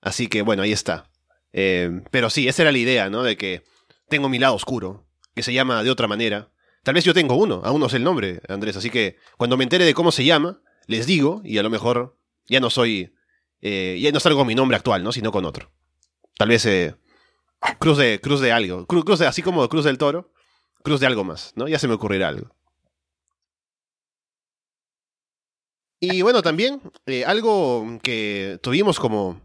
Así que bueno, ahí está. Eh, pero sí, esa era la idea, ¿no? De que tengo mi lado oscuro, que se llama de otra manera. Tal vez yo tengo uno, aún no sé el nombre, Andrés. Así que cuando me entere de cómo se llama, les digo y a lo mejor ya no soy... Eh, ya no salgo con mi nombre actual, ¿no? Sino con otro. Tal vez eh, cruz, de, cruz de algo. Cruz de, así como Cruz del Toro, cruz de algo más, ¿no? Ya se me ocurrirá algo. Y bueno, también algo que tuvimos como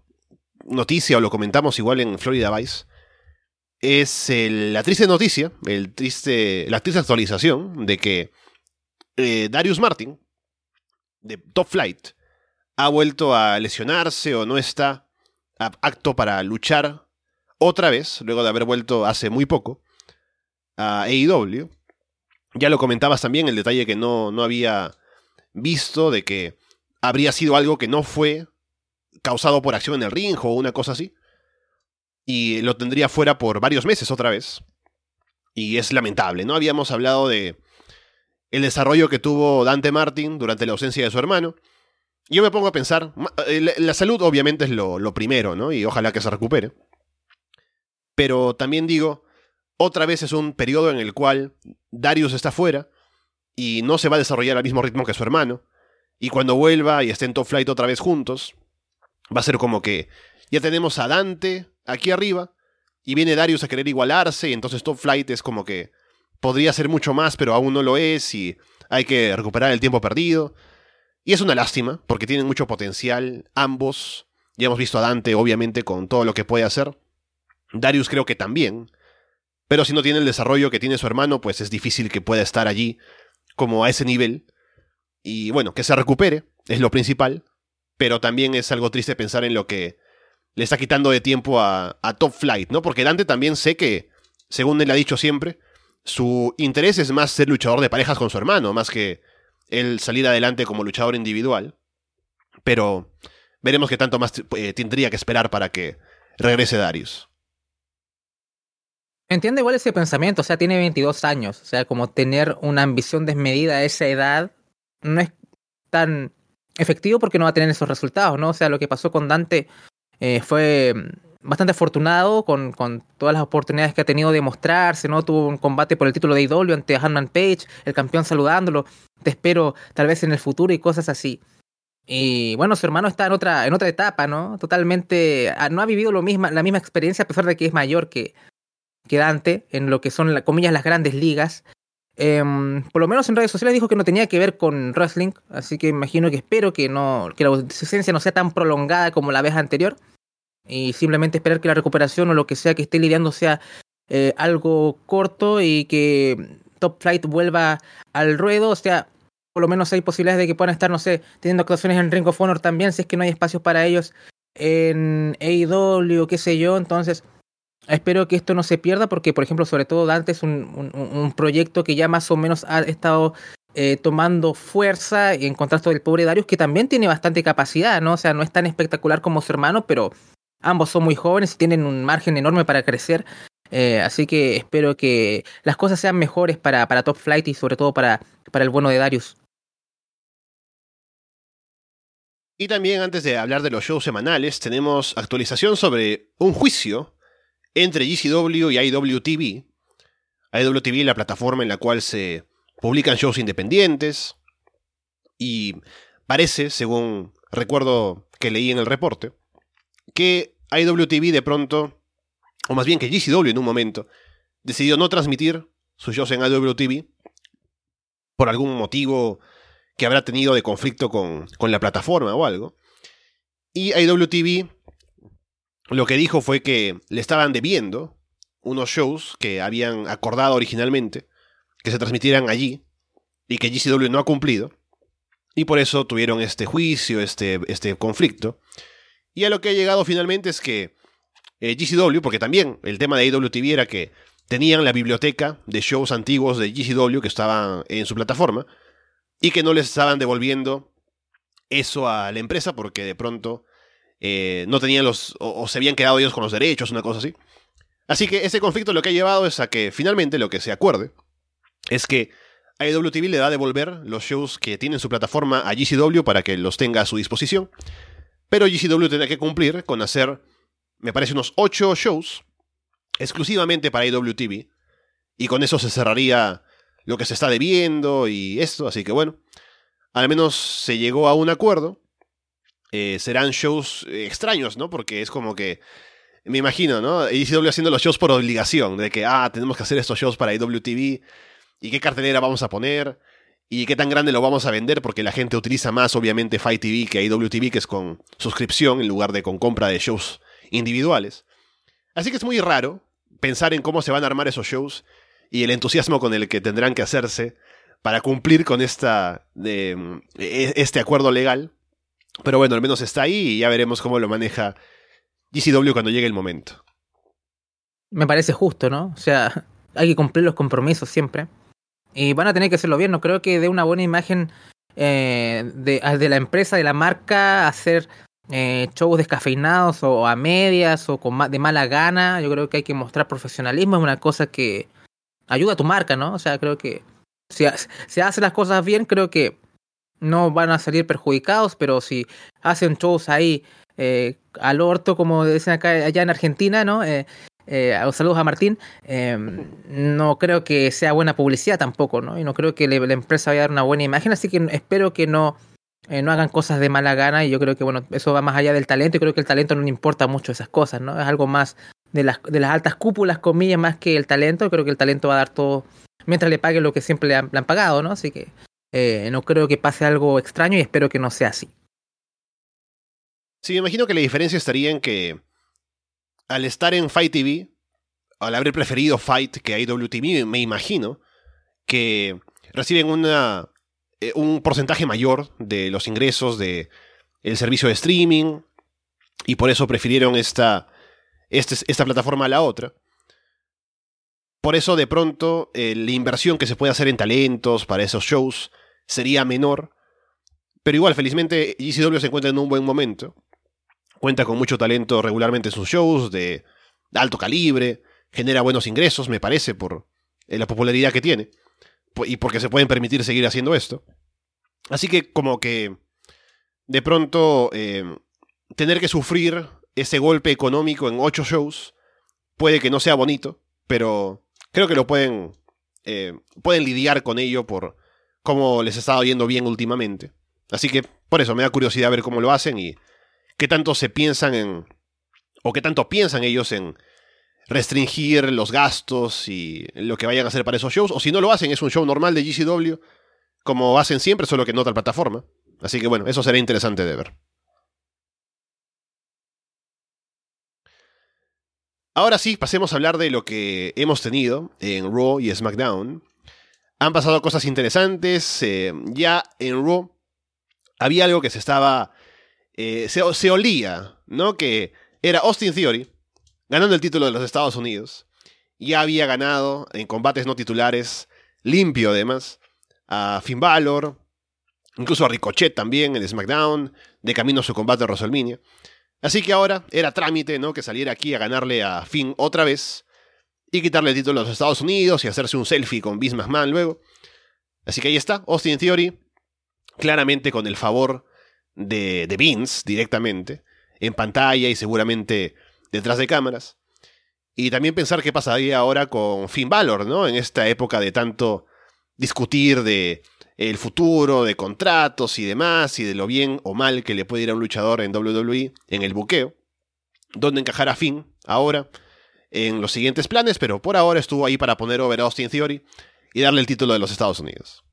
noticia, o lo comentamos igual en Florida Vice, es la triste noticia, el triste, la triste actualización de que eh, Darius Martin, de Top Flight, ha vuelto a lesionarse o no está apto para luchar otra vez, luego de haber vuelto hace muy poco a AEW. Ya lo comentabas también, el detalle que no, no había visto de que habría sido algo que no fue causado por acción en el ring o una cosa así. Y lo tendría fuera por varios meses otra vez. Y es lamentable, ¿no? Habíamos hablado de el desarrollo que tuvo Dante Martin durante la ausencia de su hermano. Yo me pongo a pensar, eh, la salud obviamente es lo, lo primero, ¿no? Y ojalá que se recupere. Pero también digo, otra vez es un periodo en el cual Darius está fuera y no se va a desarrollar al mismo ritmo que su hermano. Y cuando vuelva y esté en top flight otra vez juntos, Va a ser como que ya tenemos a Dante aquí arriba y viene Darius a querer igualarse y entonces Top Flight es como que podría ser mucho más pero aún no lo es y hay que recuperar el tiempo perdido. Y es una lástima porque tienen mucho potencial ambos. Ya hemos visto a Dante obviamente con todo lo que puede hacer. Darius creo que también. Pero si no tiene el desarrollo que tiene su hermano, pues es difícil que pueda estar allí como a ese nivel. Y bueno, que se recupere, es lo principal pero también es algo triste pensar en lo que le está quitando de tiempo a, Top Flight, ¿no? Porque Dante también sé que, según él ha dicho siempre, su interés es más ser luchador de parejas con su hermano, más que él salir adelante como luchador individual. Pero veremos qué tanto más eh, tendría que esperar para que regrese Darius. Entiende igual ese pensamiento, o sea, tiene 22 años, o sea, como tener una ambición desmedida a esa edad no es tan efectivo porque no va a tener esos resultados, ¿no? O sea, lo que pasó con Dante eh, fue bastante afortunado con, con, todas las oportunidades que ha tenido de mostrarse, ¿no? Tuvo un combate por el título de IW ante Hanman Page, el campeón saludándolo, te espero tal vez en el futuro y cosas así. Y bueno, su hermano está en otra, en otra etapa, ¿no? Totalmente, ah, no ha vivido lo misma, la misma experiencia a pesar de que es mayor que, que Dante en lo que son, la, comillas, las grandes ligas. Em, por lo menos en redes sociales dijo que no tenía que ver con wrestling, así que imagino que espero que no que la ausencia no sea tan prolongada como la vez anterior. Y simplemente esperar que la recuperación o lo que sea que esté lidiando sea eh, algo corto y que Top Flight vuelva al ruedo, o sea, por lo menos hay posibilidades de que puedan estar, no sé, teniendo actuaciones en Ring of Honor también, si es que no hay espacios para ellos en AEW, qué sé yo, entonces espero que esto no se pierda porque, por ejemplo, sobre todo Dante es un, proyecto que ya más o menos ha estado eh, tomando fuerza en contraste del pobre Darius, que también tiene bastante capacidad, ¿no? O sea, no es tan espectacular como su hermano, pero ambos son muy jóvenes y tienen un margen enorme para crecer. Eh, así que espero que las cosas sean mejores para, para Top Flight y sobre todo para, para el bueno de Darius. Y también antes de hablar de los shows semanales, tenemos actualización sobre un juicio entre GCW y IWTV. IWTV es la plataforma en la cual se publican shows independientes. Y parece, según recuerdo que leí en el reporte, que IWTV de pronto, o más bien que GCW en un momento, decidió no transmitir sus shows en IWTV por algún motivo que habrá tenido de conflicto con, con la plataforma o algo. Y IWTV lo que dijo fue que le estaban debiendo unos shows que habían acordado originalmente que se transmitieran allí y que GCW no ha cumplido. Y por eso tuvieron este juicio, este, este conflicto. Y a lo que ha llegado finalmente es que eh, GCW, porque también el tema de IWTV era que tenían la biblioteca de shows antiguos de GCW que estaban en su plataforma, y que no les estaban devolviendo eso a la empresa porque de pronto eh, no tenían los, o, se habían quedado ellos con los derechos, una cosa así. Así que ese conflicto lo que ha llevado es a que finalmente lo que se acuerde es que IWTV le da a devolver los shows que tiene en su plataforma a GCW para que los tenga a su disposición. Pero GCW tendrá que cumplir con hacer, me parece, unos 8 shows exclusivamente para IWTV. Y con eso se cerraría lo que se está debiendo y esto, así que bueno, al menos se llegó a un acuerdo. Eh, serán shows extraños, ¿no? Porque es como que, me imagino, ¿no? ECW haciendo los shows por obligación, de que, ah, tenemos que hacer estos shows para IWTV, y qué cartelera vamos a poner, y qué tan grande lo vamos a vender, porque la gente utiliza más, obviamente, Fight TV que IWTV, que es con suscripción en lugar de con compra de shows individuales. Así que es muy raro pensar en cómo se van a armar esos shows y el entusiasmo con el que tendrán que hacerse para cumplir con esta, de, e, este acuerdo legal. Pero bueno, al menos está ahí y ya veremos cómo lo maneja GCW cuando llegue el momento. Me parece justo, ¿no? O sea, hay que cumplir los compromisos siempre. Y van a tener que hacerlo bien. No creo que dé una buena imagen eh, de, de, la empresa, de la marca, hacer eh, shows descafeinados o a medias o con de mala gana. Yo creo que hay que mostrar profesionalismo. Es una cosa que ayuda a tu marca, ¿no? O sea, creo que si se hace las cosas bien, creo que no van a salir perjudicados, pero si hacen shows ahí eh, al orto, como dicen acá allá en Argentina, ¿no? Eh, eh, saludos a Martín. Em, no creo que sea buena publicidad tampoco, ¿no? Y no creo que la empresa vaya a dar una buena imagen, así que espero que no, eh, no hagan cosas de mala gana. Y yo creo que, bueno, eso va más allá del talento. Y creo que el talento no le importa mucho esas cosas, ¿no? Es algo más de las, de las altas cúpulas, comillas, más que el talento. Creo que el talento va a dar todo mientras le paguen lo que siempre le han, pagado, ¿no? Así que eh, no creo que pase algo extraño y espero que no sea así. Sí, me imagino que la diferencia estaría en que al estar en Fight TV, al haber preferido Fight que IWTV, me imagino que reciben una, eh, un porcentaje mayor de los ingresos de el servicio de streaming y por eso prefirieron esta este esta plataforma a la otra. Por eso de pronto eh, la inversión que se puede hacer en talentos para esos shows sería menor. Pero igual, felizmente, GCW se encuentra en un buen momento. Cuenta con mucho talento regularmente en sus shows, de alto calibre, genera buenos ingresos, me parece, por eh, la popularidad que tiene. Y porque se pueden permitir seguir haciendo esto. Así que como que de pronto eh, tener que sufrir ese golpe económico en ocho shows puede que no sea bonito, pero creo que lo pueden, eh, pueden lidiar con ello por cómo les ha estado yendo bien últimamente. Así que por eso me da curiosidad ver cómo lo hacen y qué tanto se piensan en, o qué tanto piensan ellos en restringir los gastos y lo que vayan a hacer para esos shows, o si no lo hacen, es un show normal de GCW, como hacen siempre, solo que en otra plataforma. Así que bueno, eso será interesante de ver. Ahora sí, pasemos a hablar de lo que hemos tenido en Raw y SmackDown. Han pasado cosas interesantes. Eh, ya en Raw había algo que se estaba. Eh, se, olía, ¿no? Que era Austin Theory ganando el título de los Estados Unidos. Ya había ganado en combates no titulares, limpio además, a Finn Balor, incluso a Ricochet también en SmackDown, de camino a su combate en WrestleMania. Así que ahora era trámite, ¿no? Que saliera aquí a ganarle a Finn otra vez y quitarle el título a los Estados Unidos y hacerse un selfie con Vince McMahon luego. Así que ahí está, Austin Theory, claramente con el favor de, de Vince directamente, en pantalla y seguramente detrás de cámaras. Y también pensar qué pasaría ahora con Finn Balor, ¿no? En esta época de tanto discutir de el futuro, de contratos y demás, y de lo bien o mal que le puede ir a un luchador en WWE, en el buqueo, donde encajará Finn ahora en los siguientes planes, pero por ahora estuvo ahí para poner over Austin Theory y darle el título de los Estados Unidos.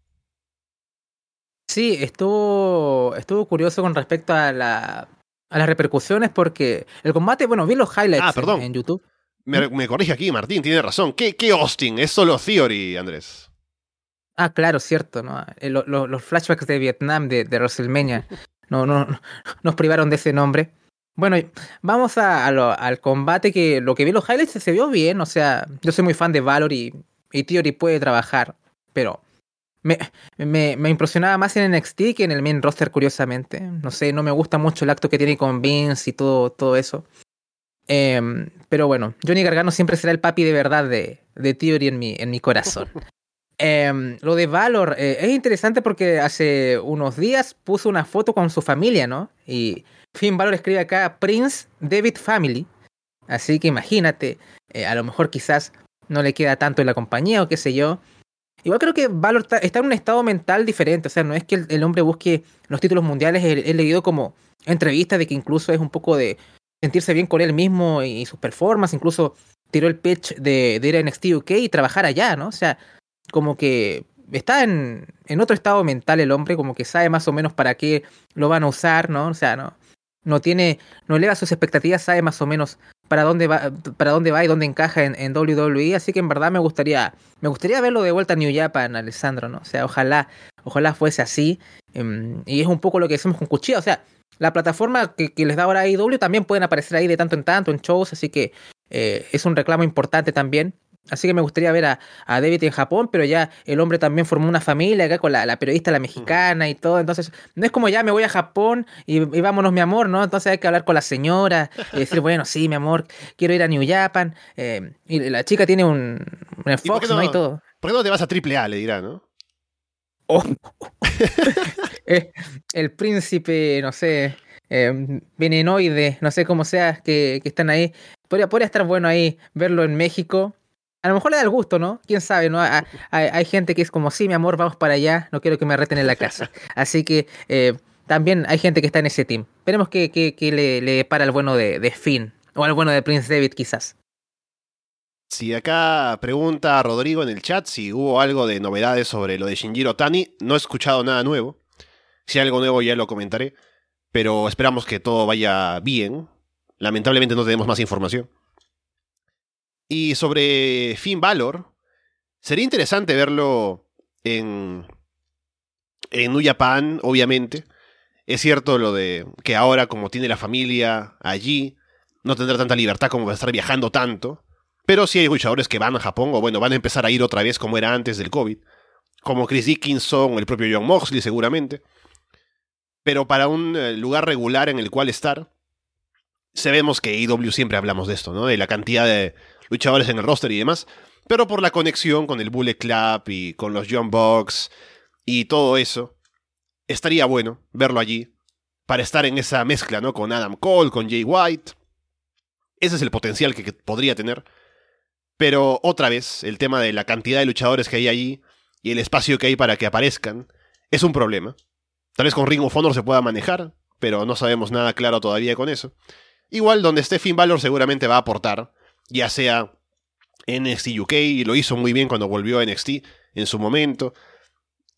Sí, estuvo, estuvo curioso con respecto a, la, a las repercusiones porque el combate, bueno, vi los highlights ah, perdón. En, en, YouTube. Me, me, corrige aquí, Martín, tiene razón. ¿Qué, ¿Qué Austin? Es solo Theory, Andrés. Ah, claro, cierto, lo, los flashbacks de Vietnam de, de WrestleMania no, no, nos privaron de ese nombre. Bueno, vamos a, a lo, al combate que lo que vi los highlights se vio bien, o sea, yo soy muy fan de Valor y, y Theory puede trabajar, pero me, me, me, impresionaba más en NXT que en el main roster, curiosamente. No sé, no me gusta mucho el acto que tiene con Vince y todo, todo eso. Eh, pero bueno, Johnny Gargano siempre será el papi de verdad de, de Theory en mi, en mi corazón. Eh, lo de Valor eh, es interesante porque hace unos días puso una foto con su familia, ¿no? Y Finn Valor escribe acá Prince David Family. Así que imagínate, eh, a lo mejor quizás no le queda tanto en la compañía o qué sé yo. Igual creo que Valor está, en un estado mental diferente. O sea, no es que el, hombre busque los títulos mundiales. He, leído como entrevistas de que incluso es un poco de sentirse bien con él mismo y, y sus performances. Incluso tiró el pitch de, de ir a NXT UK y trabajar allá, ¿no? O sea, como que está en, en, otro estado mental el hombre, como que sabe más o menos para qué lo van a usar, ¿no? O sea, no, no tiene, no eleva sus expectativas, sabe más o menos para dónde va, para dónde va y dónde encaja en, WWE, así que en verdad me gustaría, me gustaría verlo de vuelta a New Japan, Alessandro, ¿no? O sea, ojalá, ojalá fuese así, um, y es un poco lo que decimos con Cuchilla, o sea, la plataforma que, que les da ahora AEW también pueden aparecer ahí de tanto en tanto en shows, así que eh, es un reclamo importante también. Así que me gustaría ver a, a, David en Japón, pero ya el hombre también formó una familia acá con la, la periodista, la mexicana y todo. Entonces, no es como ya me voy a Japón y, y, vámonos, mi amor, ¿no? Entonces hay que hablar con la señora y decir, bueno, sí, mi amor, quiero ir a New Japan. Eh, y la chica tiene un, un Fox, ¿Y no? ¿no? Y todo. ¿Por qué no te vas a AAA? Le dirá, ¿no? Oh. eh, el príncipe, no sé, eh, venenoide, no sé cómo sea, que, que están ahí. Podría, podría estar bueno ahí verlo en México a lo mejor le da el gusto, ¿no? Quién sabe, ¿no? Hay, hay, hay, gente que es como, sí, mi amor, vamos para allá, no quiero que me reten en la casa. Así que eh, también hay gente que está en ese team. Veremos que, que, que le, le, para el bueno de, de, Finn, o al bueno de Prince David, quizás. Si acá pregunta Rodrigo en el chat si hubo algo de novedades sobre lo de Shinjiro Tani, no he escuchado nada nuevo. Si hay algo nuevo ya lo comentaré, pero esperamos que todo vaya bien. Lamentablemente no tenemos más información. Y sobre Finn Balor, sería interesante verlo en, en New Japan, obviamente. Es cierto lo de que ahora, como tiene la familia allí, no tendrá tanta libertad como para estar viajando tanto. Pero sí hay luchadores que van a Japón, o bueno, van a empezar a ir otra vez como era antes del COVID. Como Chris Dickinson, el propio John Moxley, seguramente. Pero para un eh, lugar regular en el cual estar, sabemos que IW siempre hablamos de esto, ¿no? De la cantidad de luchadores en el roster y demás, pero por la conexión con el Bullet Club y con los John Box y todo eso, estaría bueno verlo allí, para estar en esa mezcla, ¿no? Con Adam Cole, con Jay White. Ese es el potencial que, podría tener. Pero otra vez, el tema de la cantidad de luchadores que hay allí y el espacio que hay para que aparezcan es un problema. Tal vez con Ring of Honor se pueda manejar, pero no sabemos nada claro todavía con eso. Igual donde esté Finn Balor seguramente va a aportar, ya sea NXT UK, y lo hizo muy bien cuando volvió a NXT en su momento.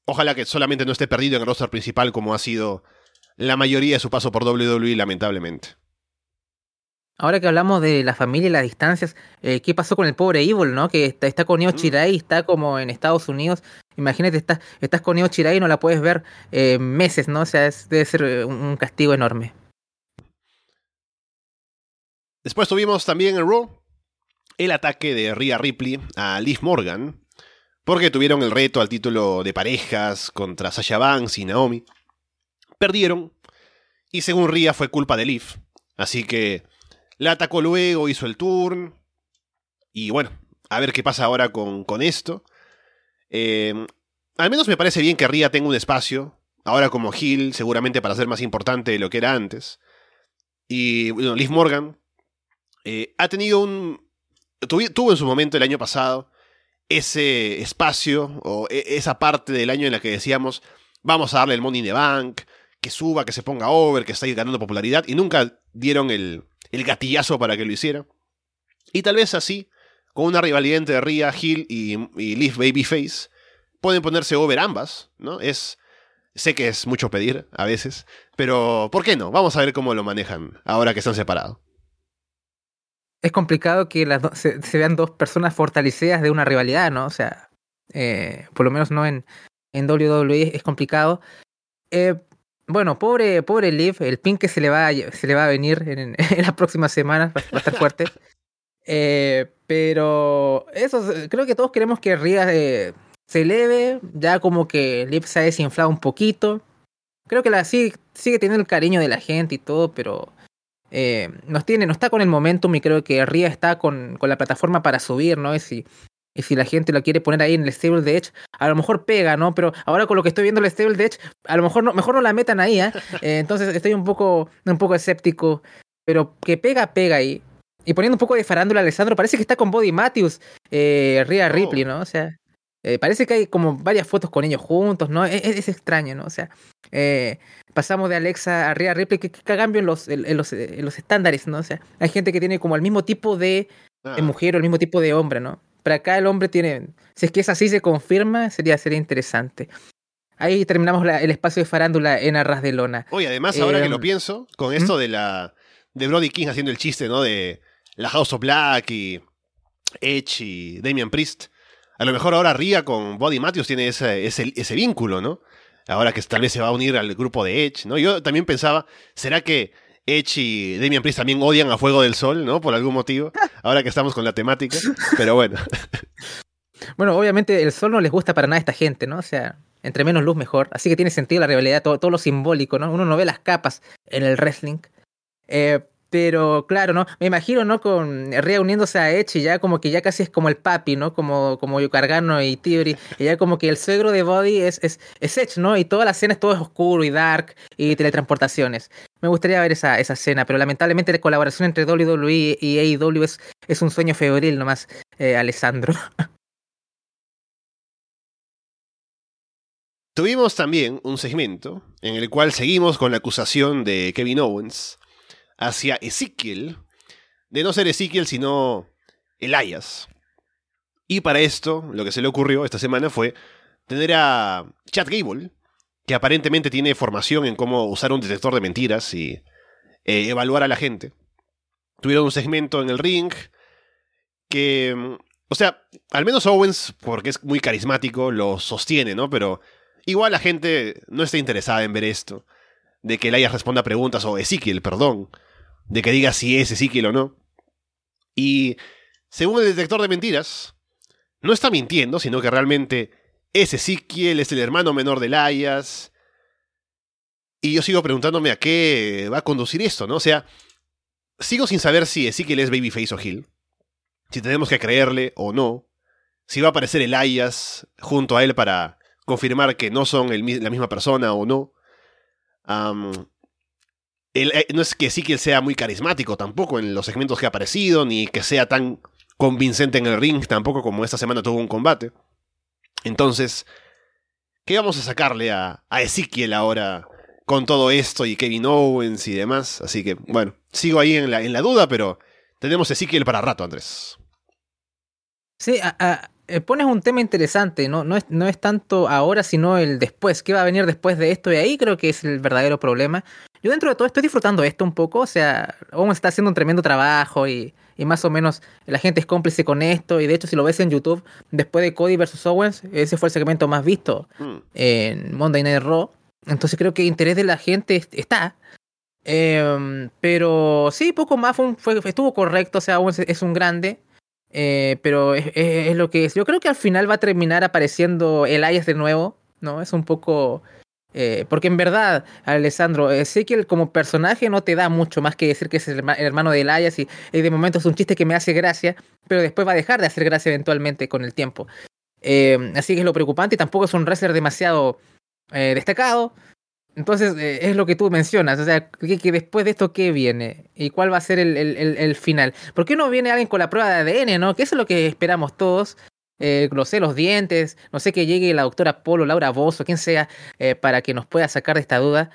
Ojalá que solamente no esté perdido en el roster principal como ha sido la mayoría de su paso por WWE, lamentablemente. Ahora que hablamos de la familia y las distancias, eh, ¿qué pasó con el pobre Evil, no? Que está, está con Io Chirai, está como en Estados Unidos. Imagínate, estás, estás con Io Chirai y no la puedes ver eh, meses, ¿no? O sea, es- debe ser eh, un, un castigo enorme. Después tuvimos también en Raw el ataque de Rhea Ripley a Liv Morgan, porque tuvieron el reto al título de parejas contra Sasha Banks y Naomi. Perdieron, y según Rhea fue culpa de Liv, así que la atacó luego, hizo el turn, y bueno, a ver qué pasa ahora con, con esto. Eh, al menos me parece bien que Rhea tenga un espacio, ahora como Hill, seguramente para ser más importante de lo que era antes. Y bueno, Liv Morgan eh, ha tenido un. Tuvo en su momento el año pasado ese espacio o e- esa parte del año en la que decíamos vamos a darle el Money in the Bank, que suba, que se ponga over, que está ganando popularidad y nunca dieron el, el gatillazo para que lo hiciera. Y tal vez así, con una rivalidad entre Rhea, Hill y, y Liv Babyface, pueden ponerse over ambas, ¿no? Es. Sé que es mucho pedir a veces, pero ¿por qué no? Vamos a ver cómo lo manejan ahora que están separados. Es complicado que las do- se, se vean dos personas fortalecidas de una rivalidad, ¿no? O sea, eh, por lo menos no en, en WWE es complicado. Eh, bueno, pobre, pobre Liv, el pin que se le va a, se le va a venir en, en las próximas semanas, va, va a estar fuerte. Eh, pero eso, creo que todos queremos que eh, se eleve, ya como que Liv se ha desinflado un poquito. Creo que la sigue, sigue teniendo el cariño de la gente y todo, pero eh, nos tiene, no está con el momentum y creo que Rhea está con, con la plataforma para subir, ¿no? Y si, y si la gente lo quiere poner ahí en el stable de Edge, a lo mejor pega, ¿no? Pero ahora con lo que estoy viendo el stable de Edge, a lo mejor no, mejor no la metan ahí, ¿eh? Eh, entonces estoy un poco, un poco escéptico, pero que pega, pega ahí. Y poniendo un poco de farándula, Alessandro, parece que está con Body Matthews, eh, Rhea Oh. Ripley, ¿no? O sea, eh, parece que hay como varias fotos con ellos juntos, ¿no? Es, es extraño, ¿no? O sea, eh, pasamos de Alexa a Rhea Ripley, que, que cambio en los, en, en los, en los estándares, ¿no? O sea, hay gente que tiene como el mismo tipo de, de mujer o el mismo tipo de hombre, ¿no? Pero acá el hombre tiene, si es que es así, se confirma, sería, sería interesante. Ahí terminamos la- el espacio de farándula en Arras de Lona. Oye, además, ahora Eh, que lo pienso, con esto de la. de Brody King haciendo el chiste, ¿no? De la House of Black y Edge y Damian Priest. A lo mejor ahora Ria con Body Matthews tiene ese, ese, vínculo, ¿no? Ahora que tal vez se va a unir al grupo de Edge, ¿no? Yo también pensaba, ¿será que Edge y Damian Priest también odian a Fuego del Sol, ¿no? Por algún motivo. Ahora que estamos con la temática. Pero bueno. Bueno, obviamente el sol no les gusta para nada a esta gente, ¿no? O sea, entre menos luz mejor. Así que tiene sentido la rivalidad, todo, todo lo simbólico, ¿no? Uno no ve las capas en el wrestling. Eh, pero claro, ¿no? Me imagino, ¿no? Con Rhea uniéndose a y ya como que ya casi es como el papi, ¿no? Como, como Gargano y Theory. Y ya como que el suegro de Body es, es, es Edge, ¿no? Y toda la escena es todo oscuro y dark y teletransportaciones. Me gustaría ver esa, esa escena, pero lamentablemente la colaboración entre WWE y AEW es, es un sueño febril nomás, eh, Alessandro. Tuvimos también un segmento en el cual seguimos con la acusación de Kevin Owens hacia Ezekiel, de no ser Ezekiel sino Elias. Y para esto, lo que se le ocurrió esta semana fue tener a Chad Gable, que aparentemente tiene formación en cómo usar un detector de mentiras y eh, evaluar a la gente. Tuvieron un segmento en el ring que, o sea, al menos Owens, porque es muy carismático, lo sostiene, ¿no? Pero igual la gente no está interesada en ver esto. De que Elias responda preguntas, o Ezekiel, perdón. De que diga si es Ezekiel o no. Y según el detector de mentiras, no está mintiendo, sino que realmente es Ezekiel, es el hermano menor de Elias. Y yo sigo preguntándome a qué va a conducir esto, ¿no? O sea, sigo sin saber si Ezekiel es Babyface o Hill. Si tenemos que creerle o no. Si va a aparecer Elias junto a él para confirmar que no son el la misma persona o no. Eh, no es que Ezekiel sea muy carismático tampoco en los segmentos que ha aparecido, ni que sea tan convincente en el ring tampoco como esta semana tuvo un combate. Entonces, ¿qué vamos a sacarle a, a Ezekiel ahora con todo esto y Kevin Owens y demás? Así que, bueno, sigo ahí en la, en la duda, pero tenemos Ezekiel para rato, Andrés. Sí, eh, pones un tema interesante, ¿no? No es, no es tanto ahora, sino el después. ¿Qué va a venir después de esto? Y ahí creo que es el verdadero problema. Yo dentro de todo estoy disfrutando esto un poco, o sea, Owens está haciendo un tremendo trabajo y, y, más o menos la gente es cómplice con esto. Y de hecho, si lo ves en YouTube, después de Cody versus Owens, ese fue el segmento más visto mm. en Monday Night Raw. Entonces creo que el interés de la gente está. Eh, pero sí, poco más fue, fue, estuvo correcto, o sea, Owens es un grande. Eh, pero es, lo que es. Yo creo que al final va a terminar apareciendo el Elias de nuevo, ¿no? Es un poco... Eh, porque en verdad, Alessandro, Ezequiel como personaje no te da mucho más que decir que es el, hermano de Elias y, de momento es un chiste que me hace gracia, pero después va a dejar de hacer gracia eventualmente con el tiempo. Eh, así que es lo preocupante y tampoco es un wrestler demasiado destacado. Entonces, eh, es lo que tú mencionas, o sea, que, después de esto, ¿qué viene? ¿Y cuál va a ser el, final? ¿Por qué no viene alguien con la prueba de ADN, no? Que eso es lo que esperamos todos. Eh, no sé, los dientes, no sé que llegue la doctora Polo, Laura Bozo, quien sea, eh, para que nos pueda sacar de esta duda.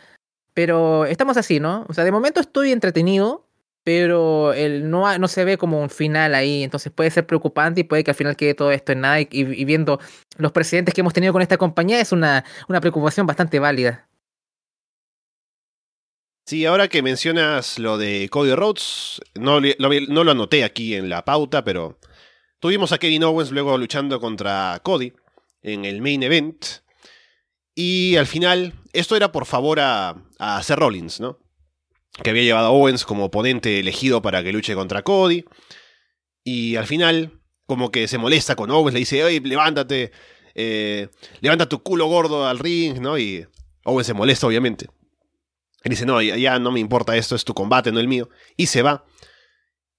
Pero estamos así, ¿no? O sea, de momento estoy entretenido, pero el, no, no se ve como un final ahí, entonces puede ser preocupante y puede que al final quede todo esto en nada y, viendo los precedentes que hemos tenido con esta compañía es una, una preocupación bastante válida. Sí, ahora que mencionas lo de Cody Rhodes, no lo, anoté aquí en la pauta, pero tuvimos a Kevin Owens luego luchando contra Cody en el main event. Y al final, esto era por favor a, a Rollins, ¿no? Que había llevado a Owens como oponente elegido para que luche contra Cody. Y al final, como que se molesta con Owens, le dice, oye, levántate, eh, levanta tu culo gordo al ring, ¿no? Y Owens se molesta, obviamente. Él dice, no, ya, no me importa esto, es tu combate, no el mío. Y se va.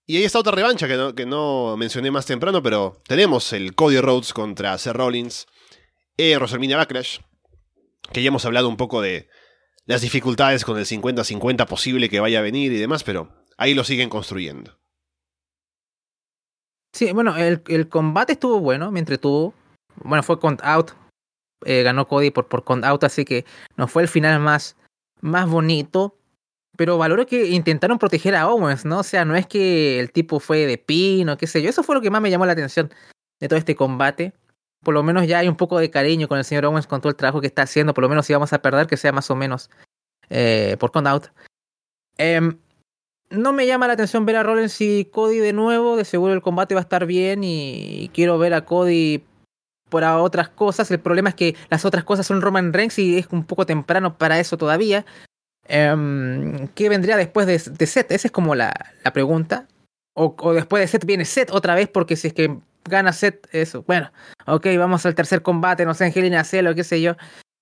Y ahí está otra revancha que no, que no mencioné más temprano, pero tenemos el Cody Rhodes contra Seth Rollins en WrestleMania Backlash, que ya hemos hablado un poco de las dificultades con el 50-50 posible que vaya a venir y demás, pero ahí lo siguen construyendo. Sí, bueno, el, el combate estuvo bueno, me entretuvo. Bueno, fue count out. Eh, ganó Cody por, por count out, así que no fue el final más más bonito. Pero valoro que intentaron proteger a Owens, ¿no? O sea, no es que el tipo fue de pino, qué sé yo. Eso fue lo que más me llamó la atención de todo este combate. Por lo menos ya hay un poco de cariño con el señor Owens con todo el trabajo que está haciendo. Por lo menos si vamos a perder, que sea más o menos eh, por count out. Em, no me llama la atención ver a Rollins y Cody de nuevo. De seguro el combate va a estar bien y quiero ver a Cody por otras cosas. El problema es que las otras cosas son Roman Reigns y es un poco temprano para eso todavía. Um, ¿Qué vendría después de, Seth? Esa es como la, la pregunta. O, o, después de Seth viene Seth otra vez, porque si es que gana Seth, eso. Bueno, ok, vamos al tercer combate, no sé, Angelina Celo, qué sé yo.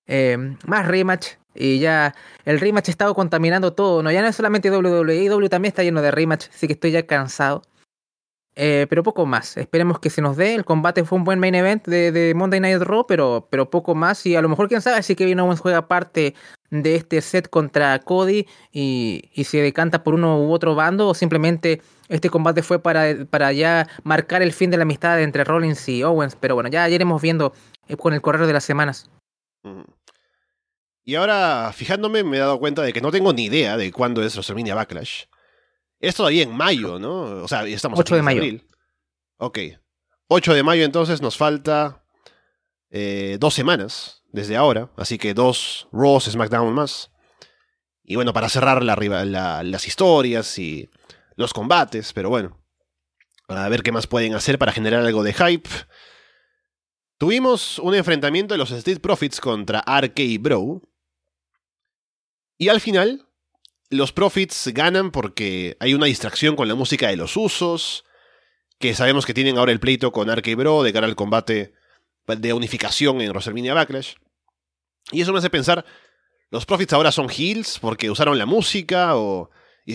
Eh, más rematch. Y ya el rematch ha estado contaminando todo. No, ya no es solamente WWE, WWE también está lleno de rematch, así que estoy ya cansado. Eh, pero poco más. Esperemos que se nos dé. El combate fue un buen main event de, de, Monday Night Raw, pero, pero poco más. Y a lo mejor, quién sabe, si Kevin Owens juega parte de este set contra Cody y, y se decanta por uno u otro bando, o simplemente este combate fue para, para ya marcar el fin de la amistad entre Rollins y Owens. Pero bueno, ya, iremos viendo eh, con el correr de las semanas. Y ahora, fijándome, me he dado cuenta de que no tengo ni idea de cuándo es WrestleMania Backlash. Es todavía en mayo, ¿no? O sea, estamos 8 de mayo. Abril. Ok. 8 de mayo entonces nos falta eh, dos semanas desde ahora, así que dos Raws, SmackDown más. Y bueno, para cerrar la, la, las historias y los combates, pero bueno, a ver qué más pueden hacer para generar algo de hype. Tuvimos un enfrentamiento de los Street Profits contra RK Bro. Y al final, los Profits ganan porque hay una distracción con la música de los usos, que sabemos que tienen ahora el pleito con Arcade Bro de cara al combate de unificación en WrestleMania Backlash. Y eso me hace pensar, ¿los Profits ahora son heels porque usaron la música o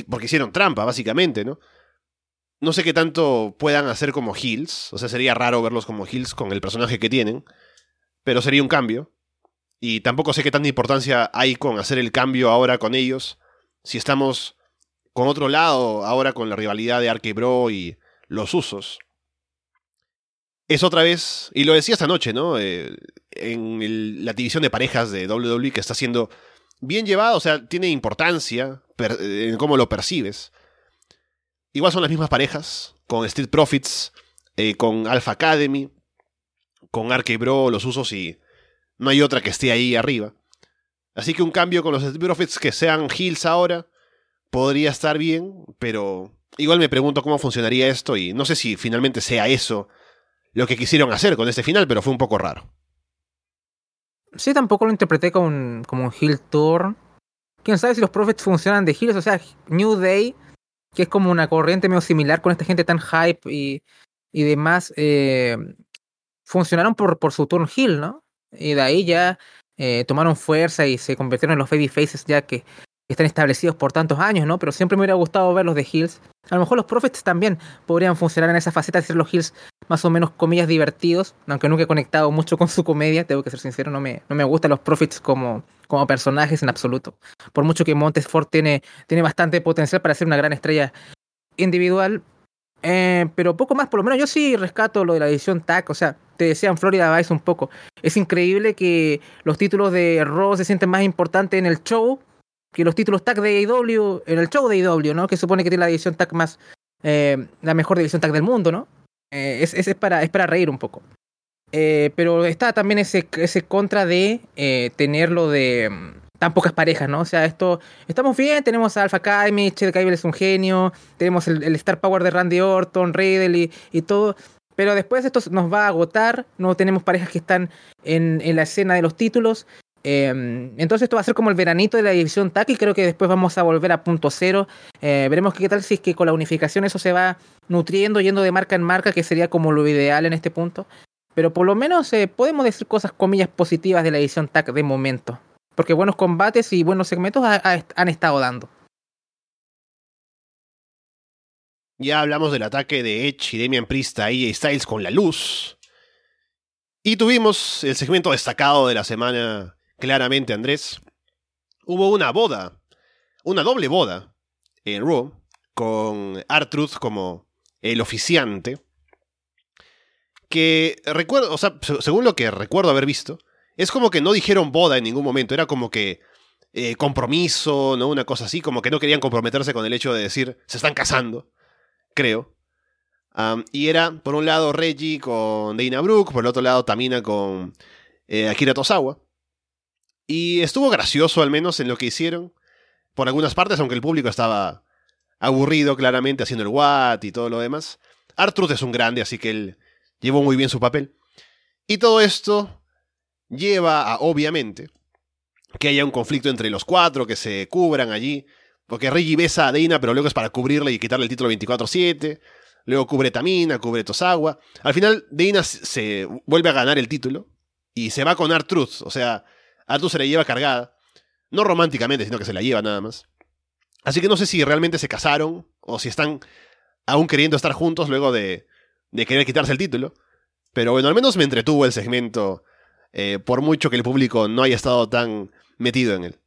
porque hicieron trampa, básicamente, ¿no? No sé qué tanto puedan hacer como heels, o sea, sería raro verlos como heels con el personaje que tienen, pero sería un cambio. Y tampoco sé qué tanta importancia hay con hacer el cambio ahora con ellos si estamos con otro lado ahora con la rivalidad de Arquebro y los usos. Es otra vez, y lo decía esta noche, ¿no? Eh, en la división de parejas de WWE que está siendo bien llevado, o sea, tiene importancia en cómo lo percibes. Igual son las mismas parejas, con Street Profits, eh, con Alpha Academy, con Arquebro, los usos y no hay otra que esté ahí arriba. Así que un cambio con los Street Profits que sean heels ahora podría estar bien, pero igual me pregunto cómo funcionaría esto y no sé si finalmente sea eso lo que quisieron hacer con este final, pero fue un poco raro. Sí, tampoco lo interpreté como un, como un heel tour. Quién sabe si los Profits funcionan de heels, o sea, New Day, que es como una corriente medio similar con esta gente tan hype y, y demás, eh, funcionaron por, por su turn heel, ¿no? Y de ahí ya eh, tomaron fuerza y se convirtieron en los baby faces ya que están establecidos por tantos años, ¿no? Pero siempre me hubiera gustado ver los de Hills. A lo mejor los Prophets también podrían funcionar en esa faceta de ser los Hills más o menos comillas divertidos, aunque nunca he conectado mucho con su comedia, tengo que ser sincero, no me, no me gustan los Prophets como, como personajes en absoluto. Por mucho que Montesford tiene, tiene bastante potencial para ser una gran estrella individual, eh, pero poco más, por lo menos yo sí rescato lo de la edición TAC, o sea, te decía en Florida Vice un poco. Es increíble que los títulos de Raw se sienten más importantes en el show que los títulos tag de AEW en el show de AEW, ¿no? Que supone que tiene la división tag más, eh, la mejor división tag del mundo, ¿no? Eh, es, es, para, es para reír un poco. Eh, pero está también ese, ese contra de tenerlo de mm, tan pocas parejas, ¿no? O sea, esto, estamos bien, tenemos a Alpha Academy, Chet Cable es un genio, tenemos el, Star Power de Randy Orton, Riddle y, y todo. Pero después esto nos va a agotar, no tenemos parejas que están en, en la escena de los títulos. Em, entonces esto va a ser como el veranito de la división TAC y creo que después vamos a volver a punto cero. Eh, veremos qué tal si es que con la unificación eso se va nutriendo, yendo de marca en marca, que sería como lo ideal en este punto. Pero por lo menos eh, podemos decir cosas, comillas, positivas de la edición TAC de momento. Porque buenos combates y buenos segmentos han estado dando. Ya hablamos del ataque de Edge y Damian Priest a AJ Styles con la luz. Y tuvimos el segmento destacado de la semana claramente, Andrés, hubo una boda, una doble boda en Raw, con Artruth como el oficiante, que recuerdo, o sea, según lo que recuerdo haber visto, es como que no dijeron boda en ningún momento, era como que eh, compromiso, ¿no? Una cosa así, como que no querían comprometerse con el hecho de decir, se están casando, creo. y era, por un lado, Reggie con Dana Brooke, por el otro lado, Tamina con eh, Akira Tosawa. Y estuvo gracioso al menos en lo que hicieron. Por algunas partes, aunque el público estaba aburrido claramente haciendo el what y todo lo demás. Artruth es un grande, así que él llevó muy bien su papel. Y todo esto lleva a, obviamente, que haya un conflicto entre los cuatro, que se cubran allí. Porque Reggie besa a Dana, pero luego es para cubrirle y quitarle el título 24-7. Luego cubre Tamina, cubre Tosawa. Al final, Dana se vuelve a ganar el título y se va con Artruth. O sea, Arthur se la lleva cargada. No románticamente, sino que se la lleva nada más. Así que no sé si realmente se casaron o si están aún queriendo estar juntos luego de, de querer quitarse el título. Pero bueno, al menos me entretuvo el segmento, eh, por mucho que el público no haya estado tan metido en él.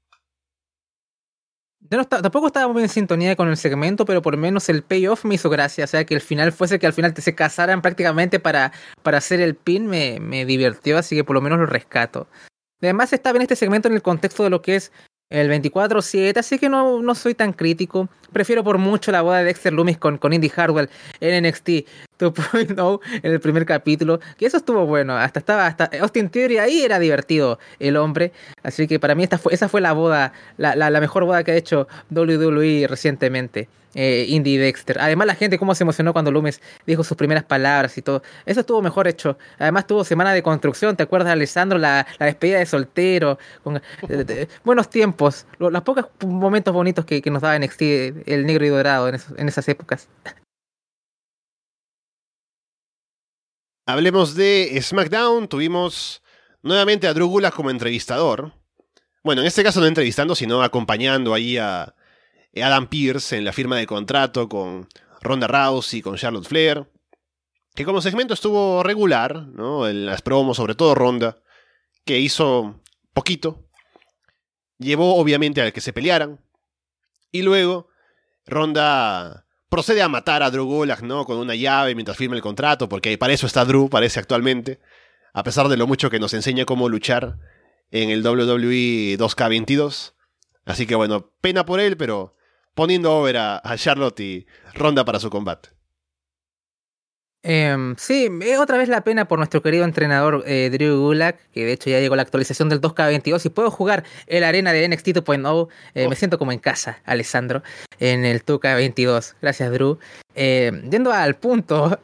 Yo tampoco estaba muy en sintonía con el segmento, pero por lo menos el payoff me hizo gracia. O sea, que el final fuese que al final se casaran prácticamente para, para hacer el pin, me, me divirtió, así que por lo menos lo rescato. Además está bien este segmento en el contexto de lo que es el 24-7, así que no, no soy tan crítico. Prefiero por mucho la boda de Dexter Loomis con, con Indy Hardwell en NXT 2.0 en el primer capítulo, que eso estuvo bueno, hasta estaba, hasta Austin Theory ahí era divertido el hombre, así que para mí esta fue, esa fue la boda, la, mejor boda que ha hecho WWE recientemente eh, Indy Dexter. Además, la gente cómo se emocionó cuando Loomis dijo sus primeras palabras y todo. Eso estuvo mejor hecho. Además, tuvo semana de construcción. ¿Te acuerdas, Alessandro? La, la despedida de soltero. Buenos tiempos. Los, pocos momentos bonitos que, que nos daba NXT, el negro y dorado en esas épocas. Hablemos de SmackDown. Tuvimos nuevamente a Drew Gulak como entrevistador. Bueno, en este caso no entrevistando, sino acompañando ahí a, Adam Pierce en la firma de contrato con Ronda Rousey, con Charlotte Flair. Que como segmento estuvo regular, ¿no? En las promos, sobre todo Ronda, que hizo poquito. Llevó obviamente a que se pelearan. Y luego, Ronda procede a matar a Drew Gulak, ¿no? Con una llave mientras firma el contrato, porque para eso está Drew, parece actualmente. A pesar de lo mucho que nos enseña cómo luchar en el WWE 2K22. Así que bueno, pena por él, pero poniendo over a, Charlotte y Ronda para su combate. Eh, sí, otra vez la pena por nuestro querido entrenador eh, Drew Gulak, que de hecho ya llegó la actualización del 2K22 y puedo jugar el arena de NXT 2.0. Eh, Me siento como en casa, Alessandro, en el 2K22. Gracias, Drew. Eh, yendo al punto,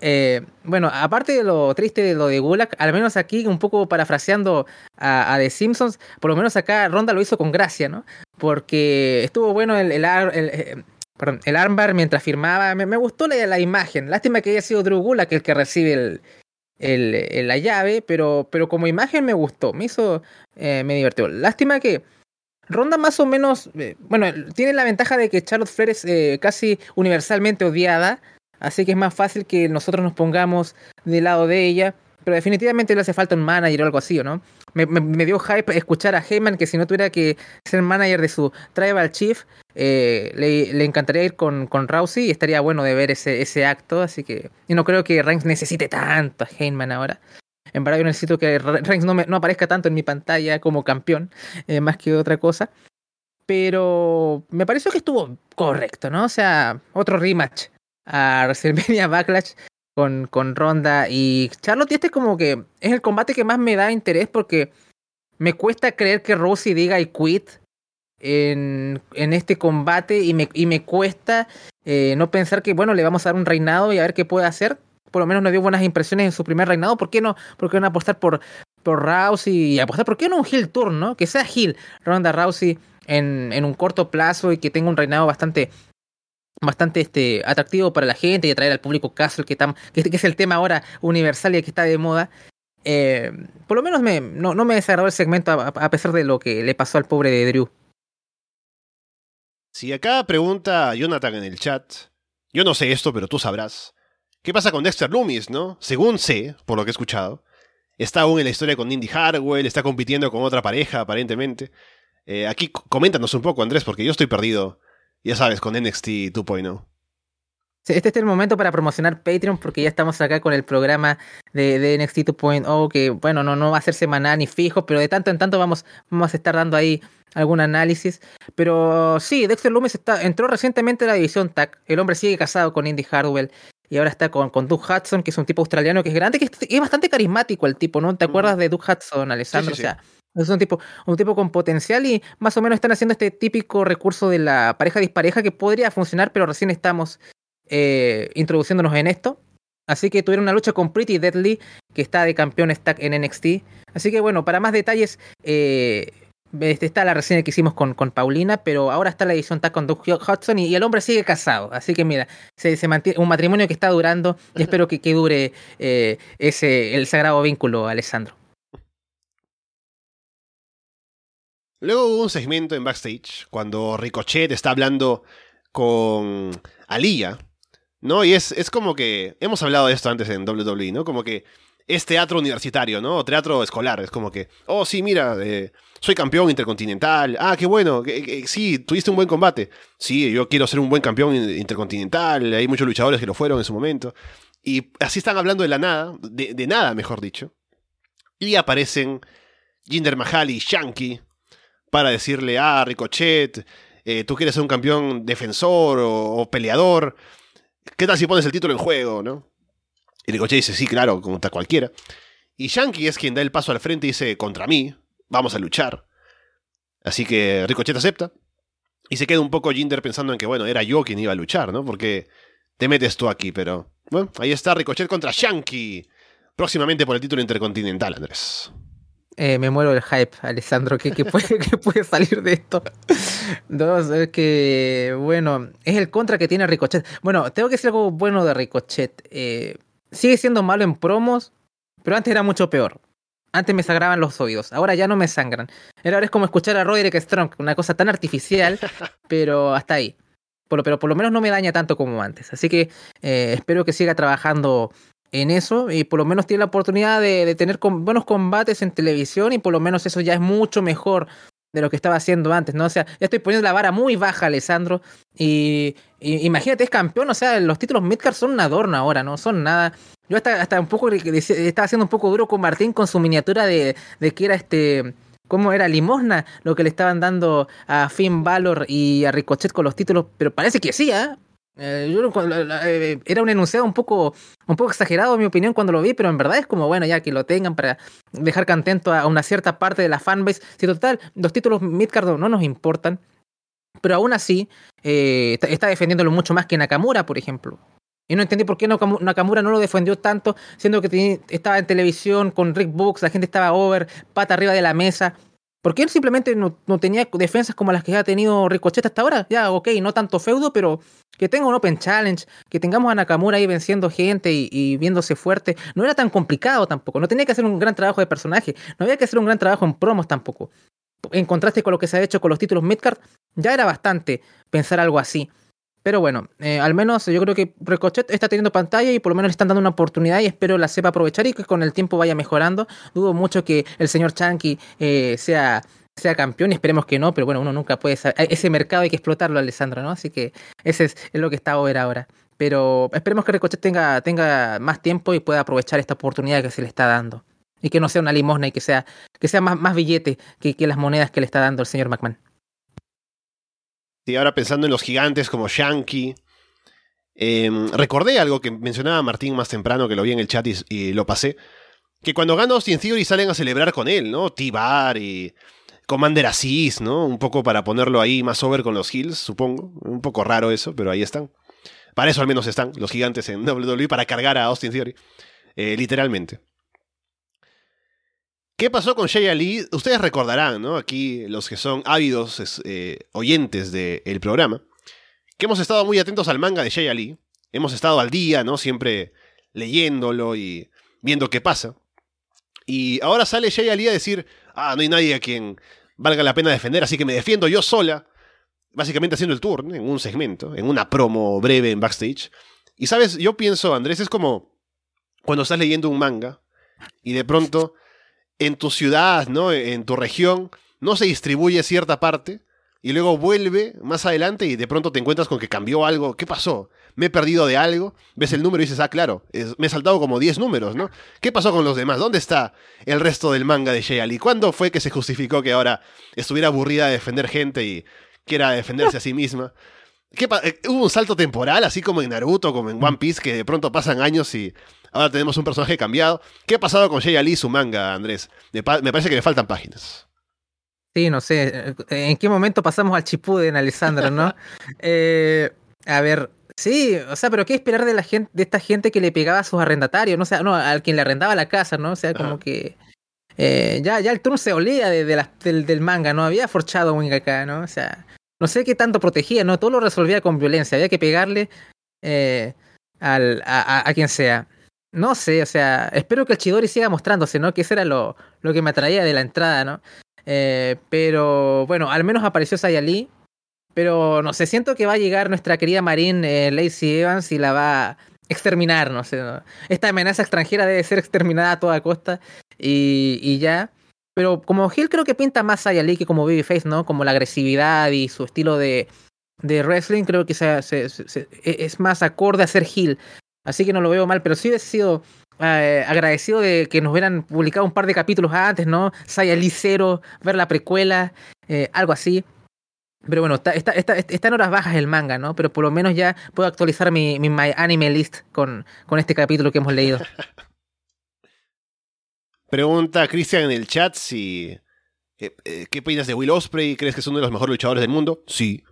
bueno, aparte de lo triste de lo de Gulak, al menos aquí, un poco parafraseando a, a The Simpsons, por lo menos acá Ronda lo hizo con gracia, ¿no? Porque estuvo bueno el, el, el perdón, el armbar mientras firmaba. Me, me gustó la, la, imagen. Lástima que haya sido Drew Gulak el que recibe el, el, la llave, pero, pero como imagen me gustó. Me hizo. Eh, me divertió. Lástima que. Ronda más o menos. Eh, bueno, tiene la ventaja de que Charlotte Flair es eh, casi universalmente odiada. Así que es más fácil que nosotros nos pongamos del lado de ella. Pero definitivamente le hace falta un manager o algo así, ¿no? Me, dio hype escuchar a Heyman que si no tuviera que ser manager de su Tribal Chief, eh, le, encantaría ir con, con Rousey y estaría bueno de ver ese, ese acto. Así que y no creo que Reigns necesite tanto a Heyman ahora. En verdad yo necesito que Reigns no, me, no aparezca tanto en mi pantalla como campeón, eh, más que otra cosa. Pero me pareció que estuvo correcto, ¿no? O sea, otro rematch a WrestleMania Backlash con, con Ronda y Charlotte. Este como que es el combate que más me da interés porque me cuesta creer que Rousey diga I quit en, en este combate y me, y me cuesta eh, no pensar que, bueno, le vamos a dar un reinado y a ver qué puede hacer. Por lo menos nos dio buenas impresiones en su primer reinado. ¿Por qué no, por qué no apostar por, por Rousey y apostar? ¿Por qué no un heel turn, no? Que sea heel Ronda Rousey en, en un corto plazo y que tenga un reinado bastante bastante este atractivo para la gente y atraer al público casual que, tam, que, es el tema ahora universal y que está de moda. Eh, por lo menos me, no, no me desagradó el segmento a, a, pesar de lo que le pasó al pobre de Drew. Si acá pregunta Jonathan en el chat, yo no sé esto, pero tú sabrás. ¿Qué pasa con Dexter Loomis, no? Según sé, por lo que he escuchado, está aún en la historia con Indy Harwell, está compitiendo con otra pareja, aparentemente. Eh, aquí coméntanos un poco, Andrés, porque yo estoy perdido ya sabes, con NXT 2.0. Este es el momento para promocionar Patreon porque ya estamos acá con el programa de, de NXT 2.0 que, bueno, no, no va a ser semanal ni fijo, pero de tanto en tanto vamos, vamos a estar dando ahí algún análisis. Pero sí, Dexter Loomis está, entró recientemente a la división TAC. El hombre sigue casado con Indy Hardwell y ahora está con, con Doug Hudson, que es un tipo australiano que es grande, que es, es bastante carismático el tipo, ¿no? ¿Te acuerdas de Doug Hudson, Alessandro? Sí, sí, sí. O sea, es un tipo, un tipo con potencial y más o menos están haciendo este típico recurso de la pareja dispareja que podría funcionar, pero recién estamos eh, introduciéndonos en esto. Así que tuvieron una lucha con Pretty Deadly, que está de campeón stack en NXT. Así que bueno, para más detalles, eh, está la reseña que hicimos con, con, Paulina, pero ahora está la edición tag con Doug Hudson y, y, el hombre sigue casado. Así que mira, se, se mantiene un matrimonio que está durando y espero que, que dure eh, ese el sagrado vínculo, Alessandro. Luego hubo un segmento en backstage cuando Ricochet está hablando con Aliyah, ¿no? Y es, es como que, hemos hablado de esto antes en WWE, ¿no? Como que es teatro universitario, ¿no? O teatro escolar, es como que, oh, sí, mira, eh, soy campeón intercontinental, ah, qué bueno, sí, tuviste un buen combate, sí, yo quiero ser un buen campeón intercontinental, hay muchos luchadores que lo fueron en su momento, y así están hablando de la nada, de, de nada, mejor dicho, y aparecen Jinder Mahal y Shanky, para decirle, ah, Ricochet, eh, tú quieres ser un campeón defensor o, peleador, ¿qué tal si pones el título en juego, no? Y Ricochet dice, sí, claro, contra cualquiera. Y Yankee es quien da el paso al frente y dice, contra mí, vamos a luchar. Así que Ricochet acepta. Y se queda un poco Jinder pensando en que, bueno, era yo quien iba a luchar, ¿no? Porque te metes tú aquí, pero... Bueno, ahí está Ricochet contra Yankee. Próximamente por el título intercontinental, Andrés. Eh, me muero del hype, Alessandro. ¿Qué, qué, puede, ¿Qué, puede, salir de esto? Dos, es que, bueno, es el contra que tiene Ricochet. Bueno, tengo que decir algo bueno de Ricochet. Eh, sigue siendo malo en promos, pero antes era mucho peor. Antes me sangraban los oídos, ahora ya no me sangran. Ahora es como escuchar a Roderick Strong, una cosa tan artificial, pero hasta ahí. Pero, pero por lo menos no me daña tanto como antes. Así que eh, espero que siga trabajando en eso y por lo menos tiene la oportunidad de, de tener con, buenos combates en televisión y por lo menos eso ya es mucho mejor de lo que estaba haciendo antes, ¿no? O sea, ya estoy poniendo la vara muy baja, Alessandro. Y, imagínate, es campeón, o sea, los títulos midcard son un adorno ahora, ¿no? Son nada. Yo hasta, hasta un poco estaba haciendo un poco duro con Martín con su miniatura de, de que era este. ¿Cómo era? Limosna lo que le estaban dando a Finn Balor y a Ricochet con los títulos, pero parece que sí, ¿ah? Yo, eh, era un enunciado un poco, un poco exagerado, en mi opinión, cuando lo vi, pero en verdad es como, bueno, ya que lo tengan para dejar contento a una cierta parte de la fanbase. Si total, los títulos midcard no nos importan, pero aún así eh, está defendiéndolo mucho más que Nakamura, por ejemplo. Y no entendí por qué Nakamura no lo defendió tanto, siendo que estaba en televisión con Rick Books, la gente estaba over, pata arriba de la mesa. ¿Por qué él simplemente no, tenía defensas como las que ha tenido Ricochet hasta ahora? Ya, ok, no tanto feudo, pero que tenga un Open Challenge, que tengamos a Nakamura ahí venciendo gente y, y, viéndose fuerte. No era tan complicado tampoco. No tenía que hacer un gran trabajo de personaje. No había que hacer un gran trabajo en promos tampoco. En contraste con lo que se ha hecho con los títulos Midcard, ya era bastante pensar algo así. Pero bueno, eh, al menos yo creo que Ricochet está teniendo pantalla y por lo menos le están dando una oportunidad y espero la sepa aprovechar y que con el tiempo vaya mejorando. Dudo mucho que el señor Chanky eh, sea, sea campeón y esperemos que no, pero bueno, uno nunca puede saber. Ese mercado hay que explotarlo, Alessandro, ¿no? Así que ese es, lo que está a ver ahora. Pero esperemos que Ricochet tenga, tenga más tiempo y pueda aprovechar esta oportunidad que se le está dando. Y que no sea una limosna y que sea, que sea más, más billete que, que las monedas que le está dando el señor McMahon. Y ahora pensando en los gigantes como Shanky, em, recordé algo que mencionaba Martín más temprano, que lo vi en el chat y, lo pasé, que cuando gana Austin Theory salen a celebrar con él, ¿no? T-Bar y Commander Aziz, ¿no? Un poco para ponerlo ahí más over con los Hills, supongo. Un poco raro eso, pero ahí están. Para eso al menos están los gigantes en WWE, para cargar a Austin Theory, eh, literalmente. ¿Qué pasó con Jay Ali? Ustedes recordarán, ¿no? Aquí los que son ávidos eh, oyentes del programa, que hemos estado muy atentos al manga de Jay Ali. Hemos estado al día, ¿no? Siempre leyéndolo y viendo qué pasa. Y ahora sale Jay Ali a decir, ah, no hay nadie a quien valga la pena defender, así que me defiendo yo sola. Básicamente haciendo el tour, en un segmento, en una promo breve en backstage. Y sabes, yo pienso, Andrés, es como cuando estás leyendo un manga y de pronto en tu ciudad, ¿no? En tu región, no se distribuye cierta parte y luego vuelve más adelante y de pronto te encuentras con que cambió algo. ¿Qué pasó? ¿Me he perdido de algo? Ves el número y dices, ah, claro, me he saltado como 10 números, ¿no? ¿Qué pasó con los demás? ¿Dónde está el resto del manga de Shea Ali? ¿Cuándo fue que se justificó que ahora estuviera aburrida de defender gente y quiera defenderse a sí misma? ¿Qué eh, ¿Hubo un salto temporal, así como en Naruto, como en One Piece, que de pronto pasan años y Ahora tenemos un personaje cambiado. ¿Qué ha pasado con Jay Ali y su manga, Andrés? Me, parece que le faltan páginas. Sí, no sé. ¿En qué momento pasamos al Chipuden, Alessandro, no? eh, a ver, sí, o sea, pero ¿qué esperar de la gente, de esta gente que le pegaba a sus arrendatarios? No o sea, no, al quien le arrendaba la casa, ¿no? O sea, como que. Eh, ya, ya el turno se olía de, del, manga, ¿no? Había forchado un acá, ¿no? O sea, no sé qué tanto protegía, ¿no? Todo lo resolvía con violencia. Había que pegarle eh, al, a, a, quien sea. No sé, o sea, espero que el Chidori siga mostrándose, ¿no? Que eso era lo, lo que me atraía de la entrada, ¿no? Eh, pero bueno, al menos apareció Sayali. Pero no sé, siento que va a llegar nuestra querida Marín eh, Lacey Evans y la va a exterminar, no sé. Esta amenaza extranjera debe ser exterminada a toda costa y, y ya. Pero como Hill creo que pinta más Sayali que como Babyface, ¿no? Como la agresividad y su estilo de, de wrestling creo que se, es más acorde a ser Hill. Así que no lo veo mal, pero sí he sido eh, agradecido de que nos hubieran publicado un par de capítulos antes, ¿no? Saya Licero, ver la precuela, eh, algo así. Pero bueno, está, está, está, en horas bajas el manga, ¿no? Pero por lo menos ya puedo actualizar mi, mi My Anime List con, con este capítulo que hemos leído. Pregunta Cristian en el chat si. Eh, ¿Qué opinas de Will Osprey? ¿Crees que es uno de los mejores luchadores del mundo? Sí.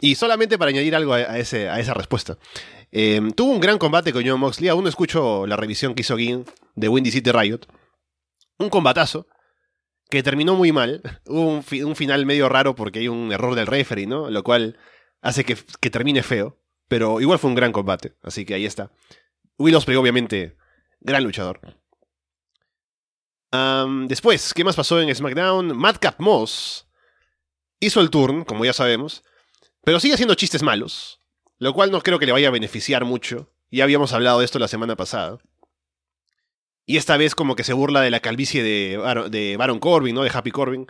Y solamente para añadir algo a, esa respuesta. Em, tuvo un gran combate con John Moxley. Aún no escucho la revisión que hizo Gin de Windy City Riot. Un combatazo que terminó muy mal. Hubo un, final medio raro porque hay un error del referee, ¿no? Lo cual hace que, termine feo. Pero igual fue un gran combate. Así que ahí está. Will Ospreay, obviamente, gran luchador. Después, ¿qué más pasó en SmackDown? Madcap Moss hizo el turn, como ya sabemos, pero sigue haciendo chistes malos. Lo cual no creo que le vaya a beneficiar mucho. Ya habíamos hablado de esto la semana pasada. Y esta vez como que se burla de la calvicie de, de Baron Corbin, ¿no? De Happy Corbin.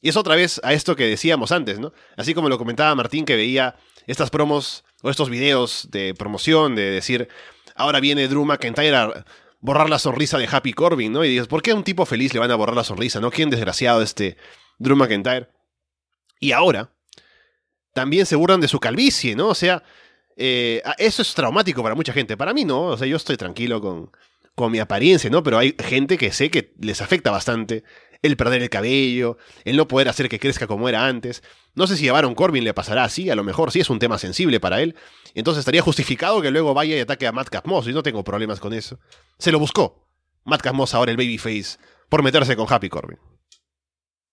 Y es otra vez a esto que decíamos antes, ¿no? Así como lo comentaba Martín que veía estas promos o estos videos de promoción de decir, ahora viene Drew McIntyre a borrar la sonrisa de Happy Corbin, ¿no? Y dices, ¿por qué a un tipo feliz le van a borrar la sonrisa, ¿no? ¿Quién desgraciado este Drew McIntyre? Y ahora, también se burlan de su calvicie, ¿no? O sea, eh, eso es traumático para mucha gente. Para mí no, o sea, yo estoy tranquilo con, con mi apariencia, ¿no? Pero hay gente que sé que les afecta bastante el perder el cabello, el no poder hacer que crezca como era antes. No sé si a Baron Corbin le pasará así, a lo mejor sí es un tema sensible para él. Entonces estaría justificado que luego vaya y ataque a Matt Moss, y no tengo problemas con eso. Se lo buscó. Matt Moss ahora el babyface por meterse con Happy Corbin.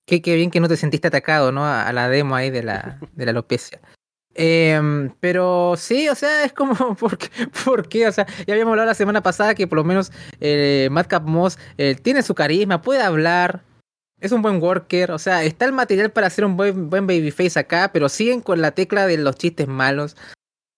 Qué, qué bien que no te sentiste atacado, ¿no? A, la demo ahí de la, de la alopecia. Em, pero sí, o sea, es como, ¿por qué? ¿por qué? O sea, ya habíamos hablado la semana pasada que por lo menos eh, Madcap Moss eh, tiene su carisma, puede hablar, es un buen worker, o sea, está el material para hacer un buen, buen babyface acá, pero siguen con la tecla de los chistes malos.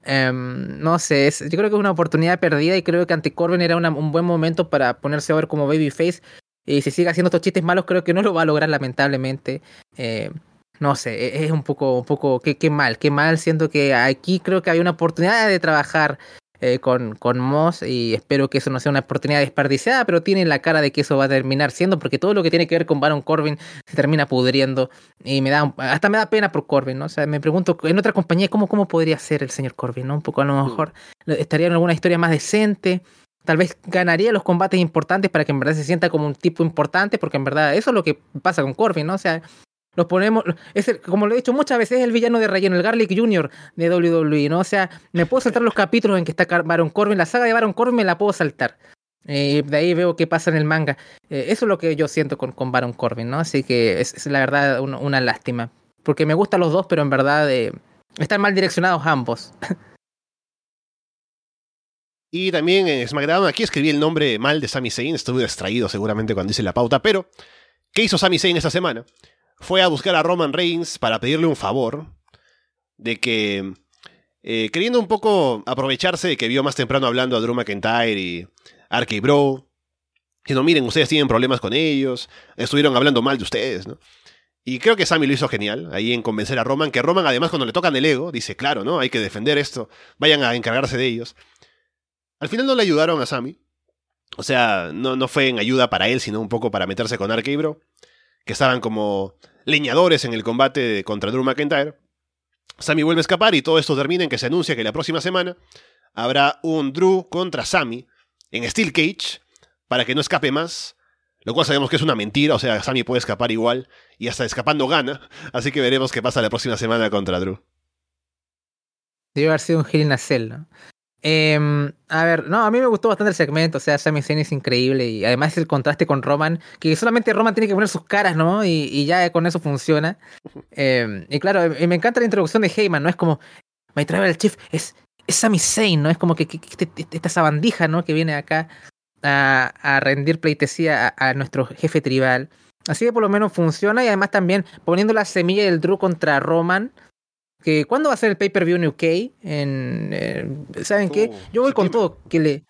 Em, no sé, yo creo que es una oportunidad perdida y creo que ante Corbin era un buen momento para ponerse a ver como babyface. Y si sigue haciendo estos chistes malos, creo que no lo va a lograr lamentablemente. Eh, no sé, e-, es un poco, un poco, qué, qué mal, qué mal, siento que aquí creo que hay una oportunidad de trabajar eh, con, con Moss y espero que eso no sea una oportunidad desperdiciada, pero tiene la cara de que eso va a terminar siendo, porque todo lo que tiene que ver con Baron Corbin se termina pudriendo y me da, hasta me da pena por Corbin, ¿no? O sea, me pregunto, en otra compañía, ¿cómo, cómo podría ser el señor Corbin, ¿no? Un poco a lo mejor estaría en alguna historia más decente, tal vez ganaría los combates importantes para que en verdad se sienta como un tipo importante, porque en verdad eso es lo que pasa con Corbin, ¿no? O sea, los ponemos, es como lo he dicho muchas veces, es el villano de relleno, el Garlic Jr. de WWE, ¿no? O sea, me puedo saltar los capítulos en que está Baron Corbin, la saga de Baron Corbin me la puedo saltar. Eh, de ahí veo qué pasa en el manga. Eh, eso es lo que yo siento con, con Baron Corbin, ¿no? Así que es, la verdad una, lástima. Porque me gustan los dos, pero en verdad eh, están mal direccionados ambos. Y también en SmackDown, aquí escribí el nombre mal de Sami Zayn, estuve distraído seguramente cuando hice la pauta, pero ¿qué hizo Sami Zayn esta semana? Fue a buscar a Roman Reigns para pedirle un favor de que, eh, queriendo un poco aprovecharse de que vio más temprano hablando a Drew McIntyre y Arky Bro, no miren, ustedes tienen problemas con ellos, estuvieron hablando mal de ustedes, ¿no? Y creo que Sammy lo hizo genial, ahí en convencer a Roman, que Roman además cuando le tocan el ego, dice, claro, ¿no? Hay que defender esto, vayan a encargarse de ellos. Al final no le ayudaron a Sammy, o sea, no, no fue en ayuda para él, sino un poco para meterse con Arky Bro que estaban como leñadores en el combate contra Drew McIntyre. Sammy vuelve a escapar y todo esto termina en que se anuncia que la próxima semana habrá un Drew contra Sammy en Steel Cage para que no escape más. Lo cual sabemos que es una mentira, o sea, Sammy puede escapar igual y hasta escapando gana. Así que veremos qué pasa la próxima semana contra Drew. Debe haber sido un Hell ¿no? Eh, a ver, no, a mí me gustó bastante el segmento, o sea, Sami Zayn es increíble y además el contraste con Roman, que solamente Roman tiene que poner sus caras, ¿no? Y, ya con eso funciona. Eh, y claro, me encanta la introducción de Heyman, ¿no? Es como, My Tribal Chief es, es Sami Zayn, ¿no? Es como que, que, que esta sabandija, ¿no? Que viene acá a, rendir pleitesía a, nuestro jefe tribal. Así que por lo menos funciona y además también poniendo la semilla del Drew contra Roman que ¿cuándo va a ser el pay-per-view en UK? En, eh, ¿Saben qué? Oh, Yo voy con todo, que le,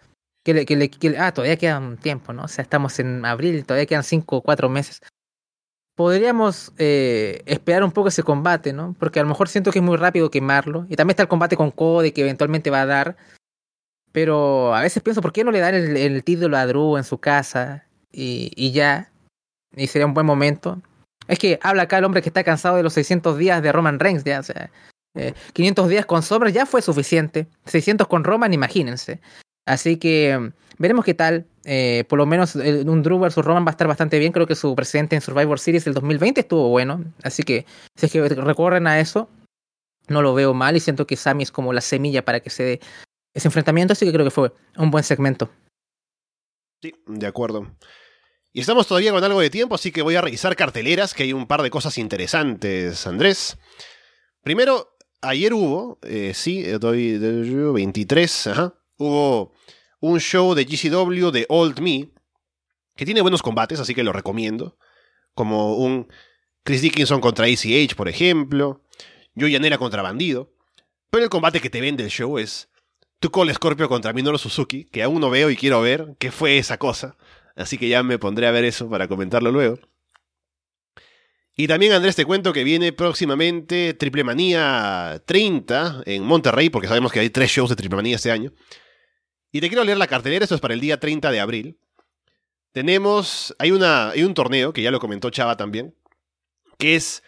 que le, que le, que ah, todavía queda un tiempo, ¿no? O sea, estamos en abril, todavía quedan cinco o cuatro meses. Podríamos eh, esperar un poco ese combate, ¿no? Porque a lo mejor siento que es muy rápido quemarlo. Y también está el combate con Cody que eventualmente va a dar. Pero a veces pienso, ¿por qué no le dan el, el título a Drew en su casa? Y, y ya. Y sería un buen momento. Es que habla acá el hombre que está cansado de los 600 días de Roman Reigns, ya, o sea, 500 eh, días con Sombra ya fue suficiente. 600 con Roman, imagínense. Así que mm, veremos qué tal. Eh, por lo menos un Drew vs Roman va a estar bastante bien. Creo que su presente en Survivor Series del 2020 estuvo bueno. Así que si es que recorren a eso, no lo veo mal y siento que Sammy es como la semilla para que se dé ese enfrentamiento. Así que creo que fue un buen segmento. Sí, de acuerdo. Y estamos todavía con algo de tiempo, así que voy a revisar carteleras, que hay un par de cosas interesantes, Andrés. Primero, ayer hubo, eh, sí, doy 23, ajá, hubo un show de GCW de Old Me, que tiene buenos combates, así que lo recomiendo. Como un Chris Dickinson contra ACH, por ejemplo. Yo Yanera contra Bandido. Pero el combate que te vende el show es Call Scorpio contra Minoru Suzuki, que aún no veo y quiero ver qué fue esa cosa. Así que ya me pondré a ver eso para comentarlo luego. Y también, Andrés, te cuento que viene próximamente Triple Manía 30 en Monterrey, porque sabemos que hay tres shows de Triple Manía este año. Y te quiero leer la cartelera, esto es para el día 30 de abril. Tenemos, hay, una, hay un torneo, que ya lo comentó Chava también, que es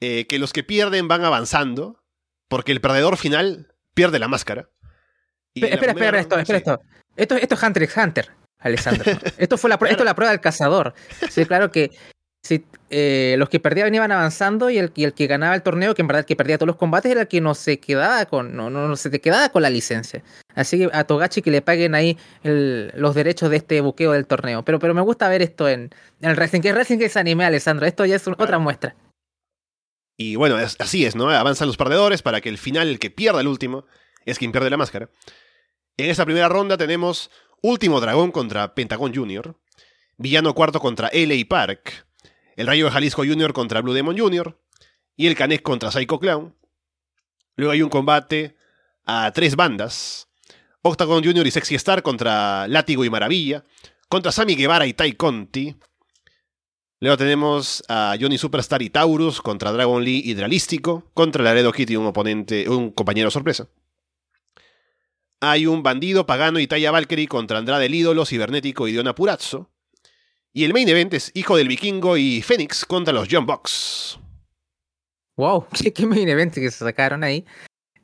eh, que los que pierden van avanzando, porque el perdedor final pierde la máscara. Espera, espera, esto, espera esto. Esto, esto es Hunter x Hunter, Alessandro. esto fue la, esto es la prueba del cazador. Sí, claro que si, eh, los que perdían iban avanzando y el, el, que ganaba el torneo, que en verdad el que perdía todos los combates, era el que no se quedaba con, no, no, se te quedaba con la licencia. Así que a Togachi que le paguen ahí los derechos de este buqueo del torneo. Pero, pero me gusta ver esto en, en el Racing, que el Racing es anime, Alessandro. Esto ya es otra muestra. Y bueno, así es, ¿no? Avanzan los perdedores para que el final, el que pierda el último, es quien pierde la máscara. En esta primera ronda tenemos Último Dragón contra Pentagon Jr., Villano Cuarto contra LA Park, el Rayo de Jalisco Jr. contra Blue Demon Jr. y el Canek contra Psycho Clown. Luego hay un combate a tres bandas. Octagon Jr. y Sexy Star contra Látigo y Maravilla. Contra Sammy Guevara y Tai Conti. Luego tenemos a Johnny Superstar y Taurus contra Dragon Lee y Dralístico. Contra Laredo Kitty, un oponente, un compañero sorpresa. Hay un bandido pagano y Taya Valkyrie contra Andrade el ídolo, cibernético y Diona Purazzo. Y el main event es Hijo del Vikingo y Fénix contra los John Box. Wow, qué, main event que se sacaron ahí.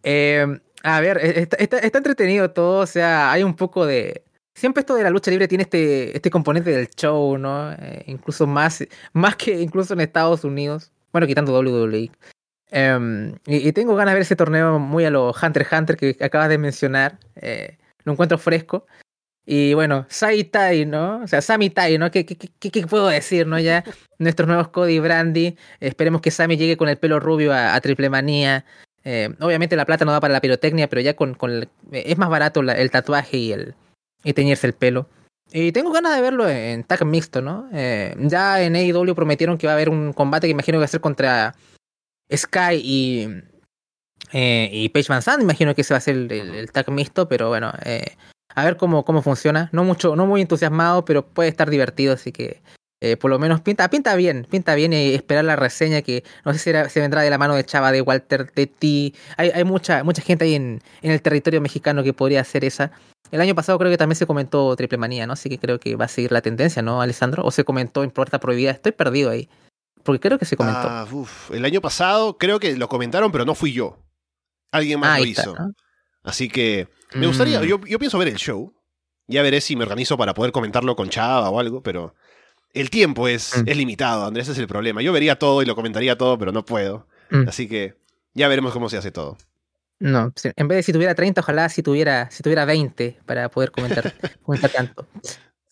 Eh, a ver, e, está, entretenido todo, o sea, hay un poco de... Siempre esto de la lucha libre tiene este, este componente del show, ¿no? Eh, incluso más, más que incluso en Estados Unidos. Bueno, quitando WWE. Em, y, tengo ganas de ver ese torneo muy a lo Hunter Hunter que acabas de mencionar. Eh, lo encuentro fresco. Y bueno, Sai Tai, ¿no? O sea, Sami Tai, ¿no? ¿Qué, qué, qué, puedo decir, no? Ya nuestros nuevos Cody Brandy. Esperemos que Sami llegue con el pelo rubio a, Triple Manía. Eh, obviamente la plata no da para la pirotecnia, pero ya con, con es más barato el tatuaje y el y teñirse el pelo. Y tengo ganas de verlo en, tag mixto, ¿no? Eh, ya en AEW prometieron que va a haber un combate que imagino que va a ser contra Sky y, eh, y Page Van Zandt. Imagino que ese va a ser el, el tag mixto, pero bueno, eh, a ver cómo, cómo funciona. No mucho, no muy entusiasmado, pero puede estar divertido, así que eh, por lo menos pinta, pinta bien, pinta bien y esperar la reseña que no sé si se vendrá de la mano de Chava, de Walter, de ti. Hay, hay mucha, mucha gente ahí en, en el territorio mexicano que podría hacer esa. El año pasado creo que también se comentó Triple Manía, ¿no? Así que creo que va a seguir la tendencia, ¿no, Alessandro? O se comentó en Puerta Prohibida. Estoy perdido ahí. Porque creo que se comentó. Ah, el año pasado creo que lo comentaron, pero no fui yo. Alguien más lo hizo. Así que me gustaría, mm. yo, yo, pienso ver el show. Ya veré si me organizo para poder comentarlo con Chava o algo, pero el tiempo es, mm. es limitado, Andrés, ese es el problema. Yo vería todo y lo comentaría todo, pero no puedo. Mm. Así que ya veremos cómo se hace todo. No, en vez de si tuviera 30, ojalá si tuviera, si tuviera 20 para poder comentar, comentar tanto.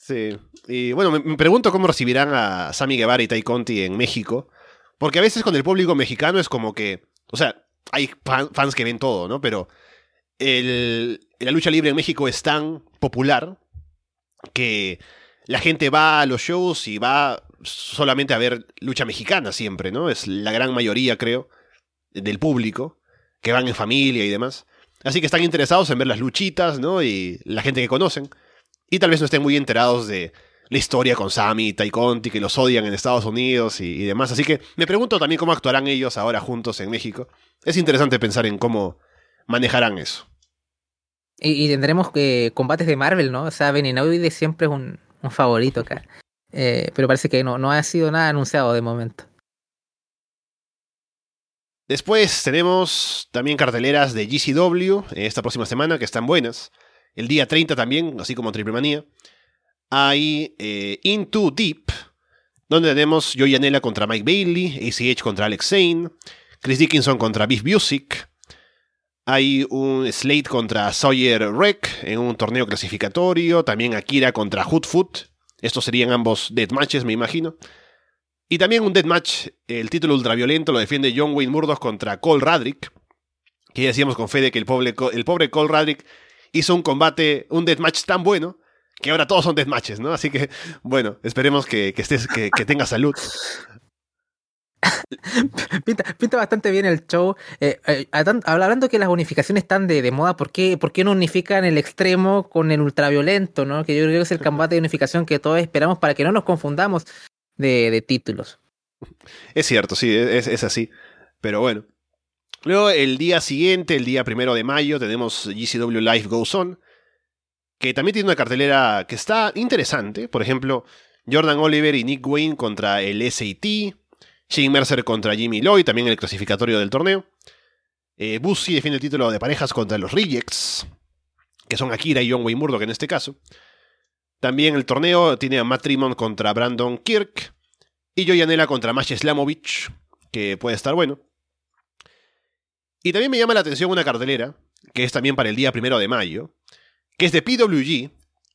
Sí, y bueno, me, pregunto cómo recibirán a Sammy Guevara y Tai Conti en México, porque a veces con el público mexicano es como que, o sea, hay fans que ven todo, ¿no? Pero el, la lucha libre en México es tan popular que la gente va a los shows y va solamente a ver lucha mexicana siempre, ¿no? Es la gran mayoría, creo, del público, que van en familia y demás. Así que están interesados en ver las luchitas, ¿no? Y la gente que conocen. Y tal vez no estén muy enterados de la historia con Sammy y Tai Conti, que los odian en Estados Unidos y, demás. Así que me pregunto también cómo actuarán ellos ahora juntos en México. Es interesante pensar en cómo manejarán eso. Y, tendremos combates de Marvel, ¿no? O sea, Venenoide siempre es un, favorito acá. Eh, pero parece que no, no ha sido nada anunciado de momento. Después tenemos también carteleras de GCW esta próxima semana que están buenas. El día 30 también, así como Triple Manía. Hay eh, Into Deep, donde tenemos Joey Anela contra Mike Bailey, ACH contra Alex Zane, Chris Dickinson contra Beef Music. Hay un Slate contra Sawyer Wreck en un torneo clasificatorio. También Akira contra Hoodfoot. Estos serían ambos deathmatches, me imagino. Y también un deathmatch, el título ultraviolento lo defiende John Wayne Murdoch contra Cole Radrick. Que ya decíamos con fe de que el pobre, el pobre Cole Radrick hizo un combate, un deathmatch tan bueno que ahora todos son deathmatches, ¿no? Así que, bueno, esperemos que, estés, que, tenga salud. Pinta, bastante bien el show. Eh, eh, hablando que las unificaciones están de, moda, ¿por qué, ¿por qué no unifican el extremo con el ultraviolento? ¿no? Que yo creo que es el combate de unificación que todos esperamos para que no nos confundamos de, títulos. Es cierto, sí, es, es así. Pero bueno. Luego, el día siguiente, el día primero de mayo, tenemos GCW Live Goes On, que también tiene una cartelera que está interesante. Por ejemplo, Jordan Oliver y Nick Wayne contra el SAT, Shane Mercer contra Jimmy Lloyd, también el clasificatorio del torneo. Eh, Bussi defiende el título de parejas contra los Rejects, que son Akira y John Wayne Murdoch en este caso. También el torneo tiene a Matt contra Brandon Kirk y Joyanela contra Mash Slamovich, que puede estar bueno. Y también me llama la atención una cartelera, que es también para el día primero de mayo, que es de PWG,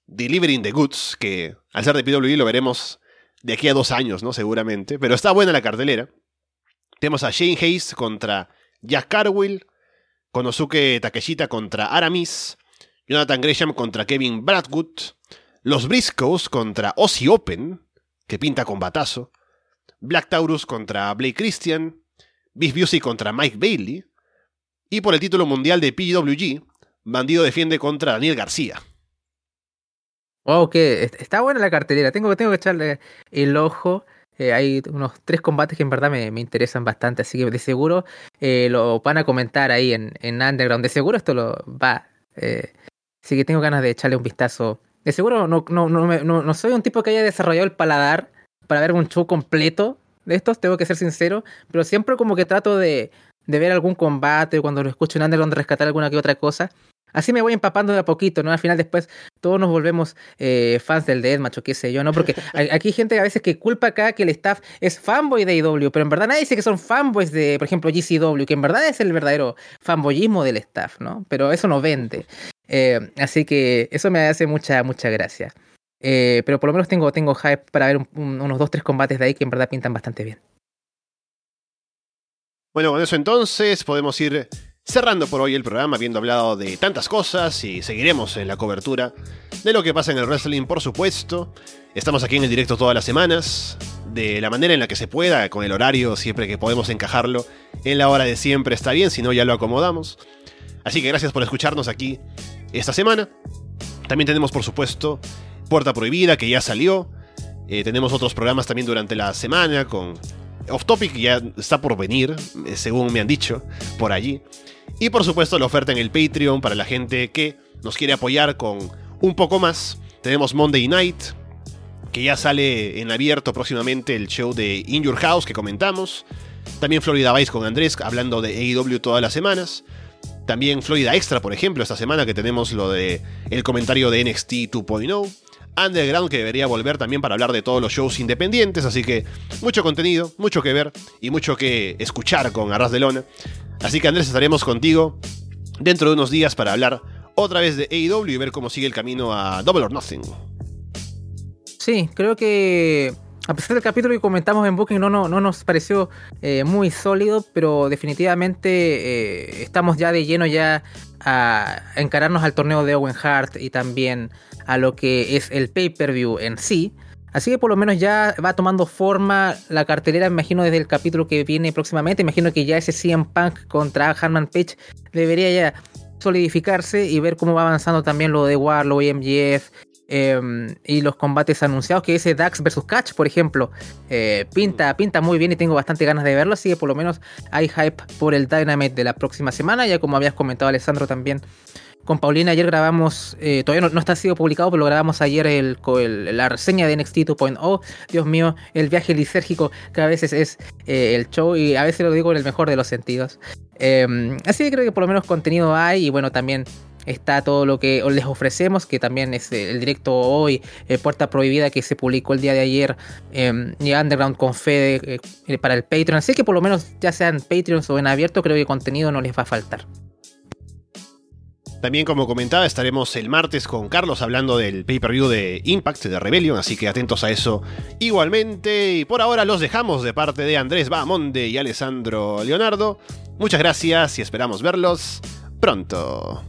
Delivering the Goods, que al ser de PWG lo veremos de aquí a dos años, ¿no? Seguramente. Pero está buena la cartelera. Tenemos a Shane Hayes contra Jack Carwill, Konosuke Takeshita contra Aramis, Jonathan Gresham contra Kevin Bradwood, los Briscoes contra Ozzy Open, que pinta con batazo, Black Taurus contra Blake Christian, Beef Busey contra Mike Bailey, y por el título mundial de PWG, Bandido defiende contra Daniel García. Wow, que está buena la cartelera. Tengo, tengo que echarle el ojo. Eh, hay unos tres combates que en verdad me, interesan bastante, así que de seguro eh, lo van a comentar ahí en, en, Underground. De seguro esto lo va. Eh, así que tengo ganas de echarle un vistazo. De seguro no, no, no, no, no soy un tipo que haya desarrollado el paladar para ver un show completo de estos, tengo que ser sincero, pero siempre como que trato de, de ver algún combate, cuando lo escucho en Underground, rescatar alguna que otra cosa. Así me voy empapando de a poquito, ¿no? Al final después todos nos volvemos eh, fans del Deathmatch o qué sé yo, ¿no? Porque aquí hay gente a veces que culpa acá que el staff es fanboy de IW, pero en verdad nadie dice que son fanboys de, por ejemplo, GCW, que en verdad es el verdadero fanboyismo del staff, ¿no? Pero eso no vende. Eh, así que eso me hace mucha, mucha gracia. Eh, pero por lo menos tengo, tengo hype para ver unos dos, tres combates de ahí que en verdad pintan bastante bien. Bueno, con eso entonces podemos ir cerrando por hoy el programa, habiendo hablado de tantas cosas y seguiremos en la cobertura de lo que pasa en el wrestling, por supuesto. Estamos aquí en el directo todas las semanas, de la manera en la que se pueda, con el horario, siempre que podemos encajarlo. En la hora de siempre está bien, si no ya lo acomodamos. Así que gracias por escucharnos aquí esta semana. También tenemos, por supuesto, Puerta Prohibida, que ya salió. Eh, tenemos otros programas también durante la semana con Off Topic ya está por venir, eh, según me han dicho, por allí. Y por supuesto la oferta en el Patreon para la gente que nos quiere apoyar con un poco más. Tenemos Monday Night, que ya sale en abierto próximamente el show de In Your House que comentamos. También Florida Vice con Andrés hablando de AEW todas las semanas. También Florida Extra, por ejemplo, esta semana que tenemos lo de el comentario de NXT 2.0. Underground que debería volver también para hablar de todos los shows independientes, así que mucho contenido, mucho que ver y mucho que escuchar con Arras de Lona. Así que Andrés estaremos contigo dentro de unos días para hablar otra vez de AEW y ver cómo sigue el camino a Double or Nothing. Sí, creo que a pesar del capítulo que comentamos en Booking no, no, no nos pareció eh, muy sólido, pero definitivamente eh, estamos ya de lleno ya a encararnos al torneo de Owen Hart y también a lo que es el pay-per-view en sí. Así que por lo menos ya va tomando forma la cartelera, imagino desde el capítulo que viene próximamente. Imagino que ya ese CM Punk contra Harman Page debería ya solidificarse y ver cómo va avanzando también lo de Warlow y MGF em, y los combates anunciados, que ese Dax versus Catch, por ejemplo, eh, pinta, pinta muy bien y tengo bastante ganas de verlo, así que por lo menos hay hype por el Dynamite de la próxima semana, ya como habías comentado Alessandro también, con Paulina ayer grabamos, eh, todavía no, está sido publicado, pero lo grabamos ayer el, la reseña de NXT 2.0. Dios mío, el viaje lisérgico que a veces es eh, el show y a veces lo digo en el mejor de los sentidos. Em, así que creo que por lo menos contenido hay y bueno, también está todo lo que les ofrecemos, que también es el directo hoy, eh, Puerta Prohibida que se publicó el día de ayer, em, y Underground con Fede para el Patreon. Así que por lo menos ya sean Patreons o en abierto, creo que contenido no les va a faltar. También, como comentaba, estaremos el martes con Carlos hablando del pay-per-view de Impact, de Rebellion, así que atentos a eso igualmente. Y por ahora los dejamos de parte de Andrés Bamonde y Alessandro Leonardo. Muchas gracias y esperamos verlos pronto.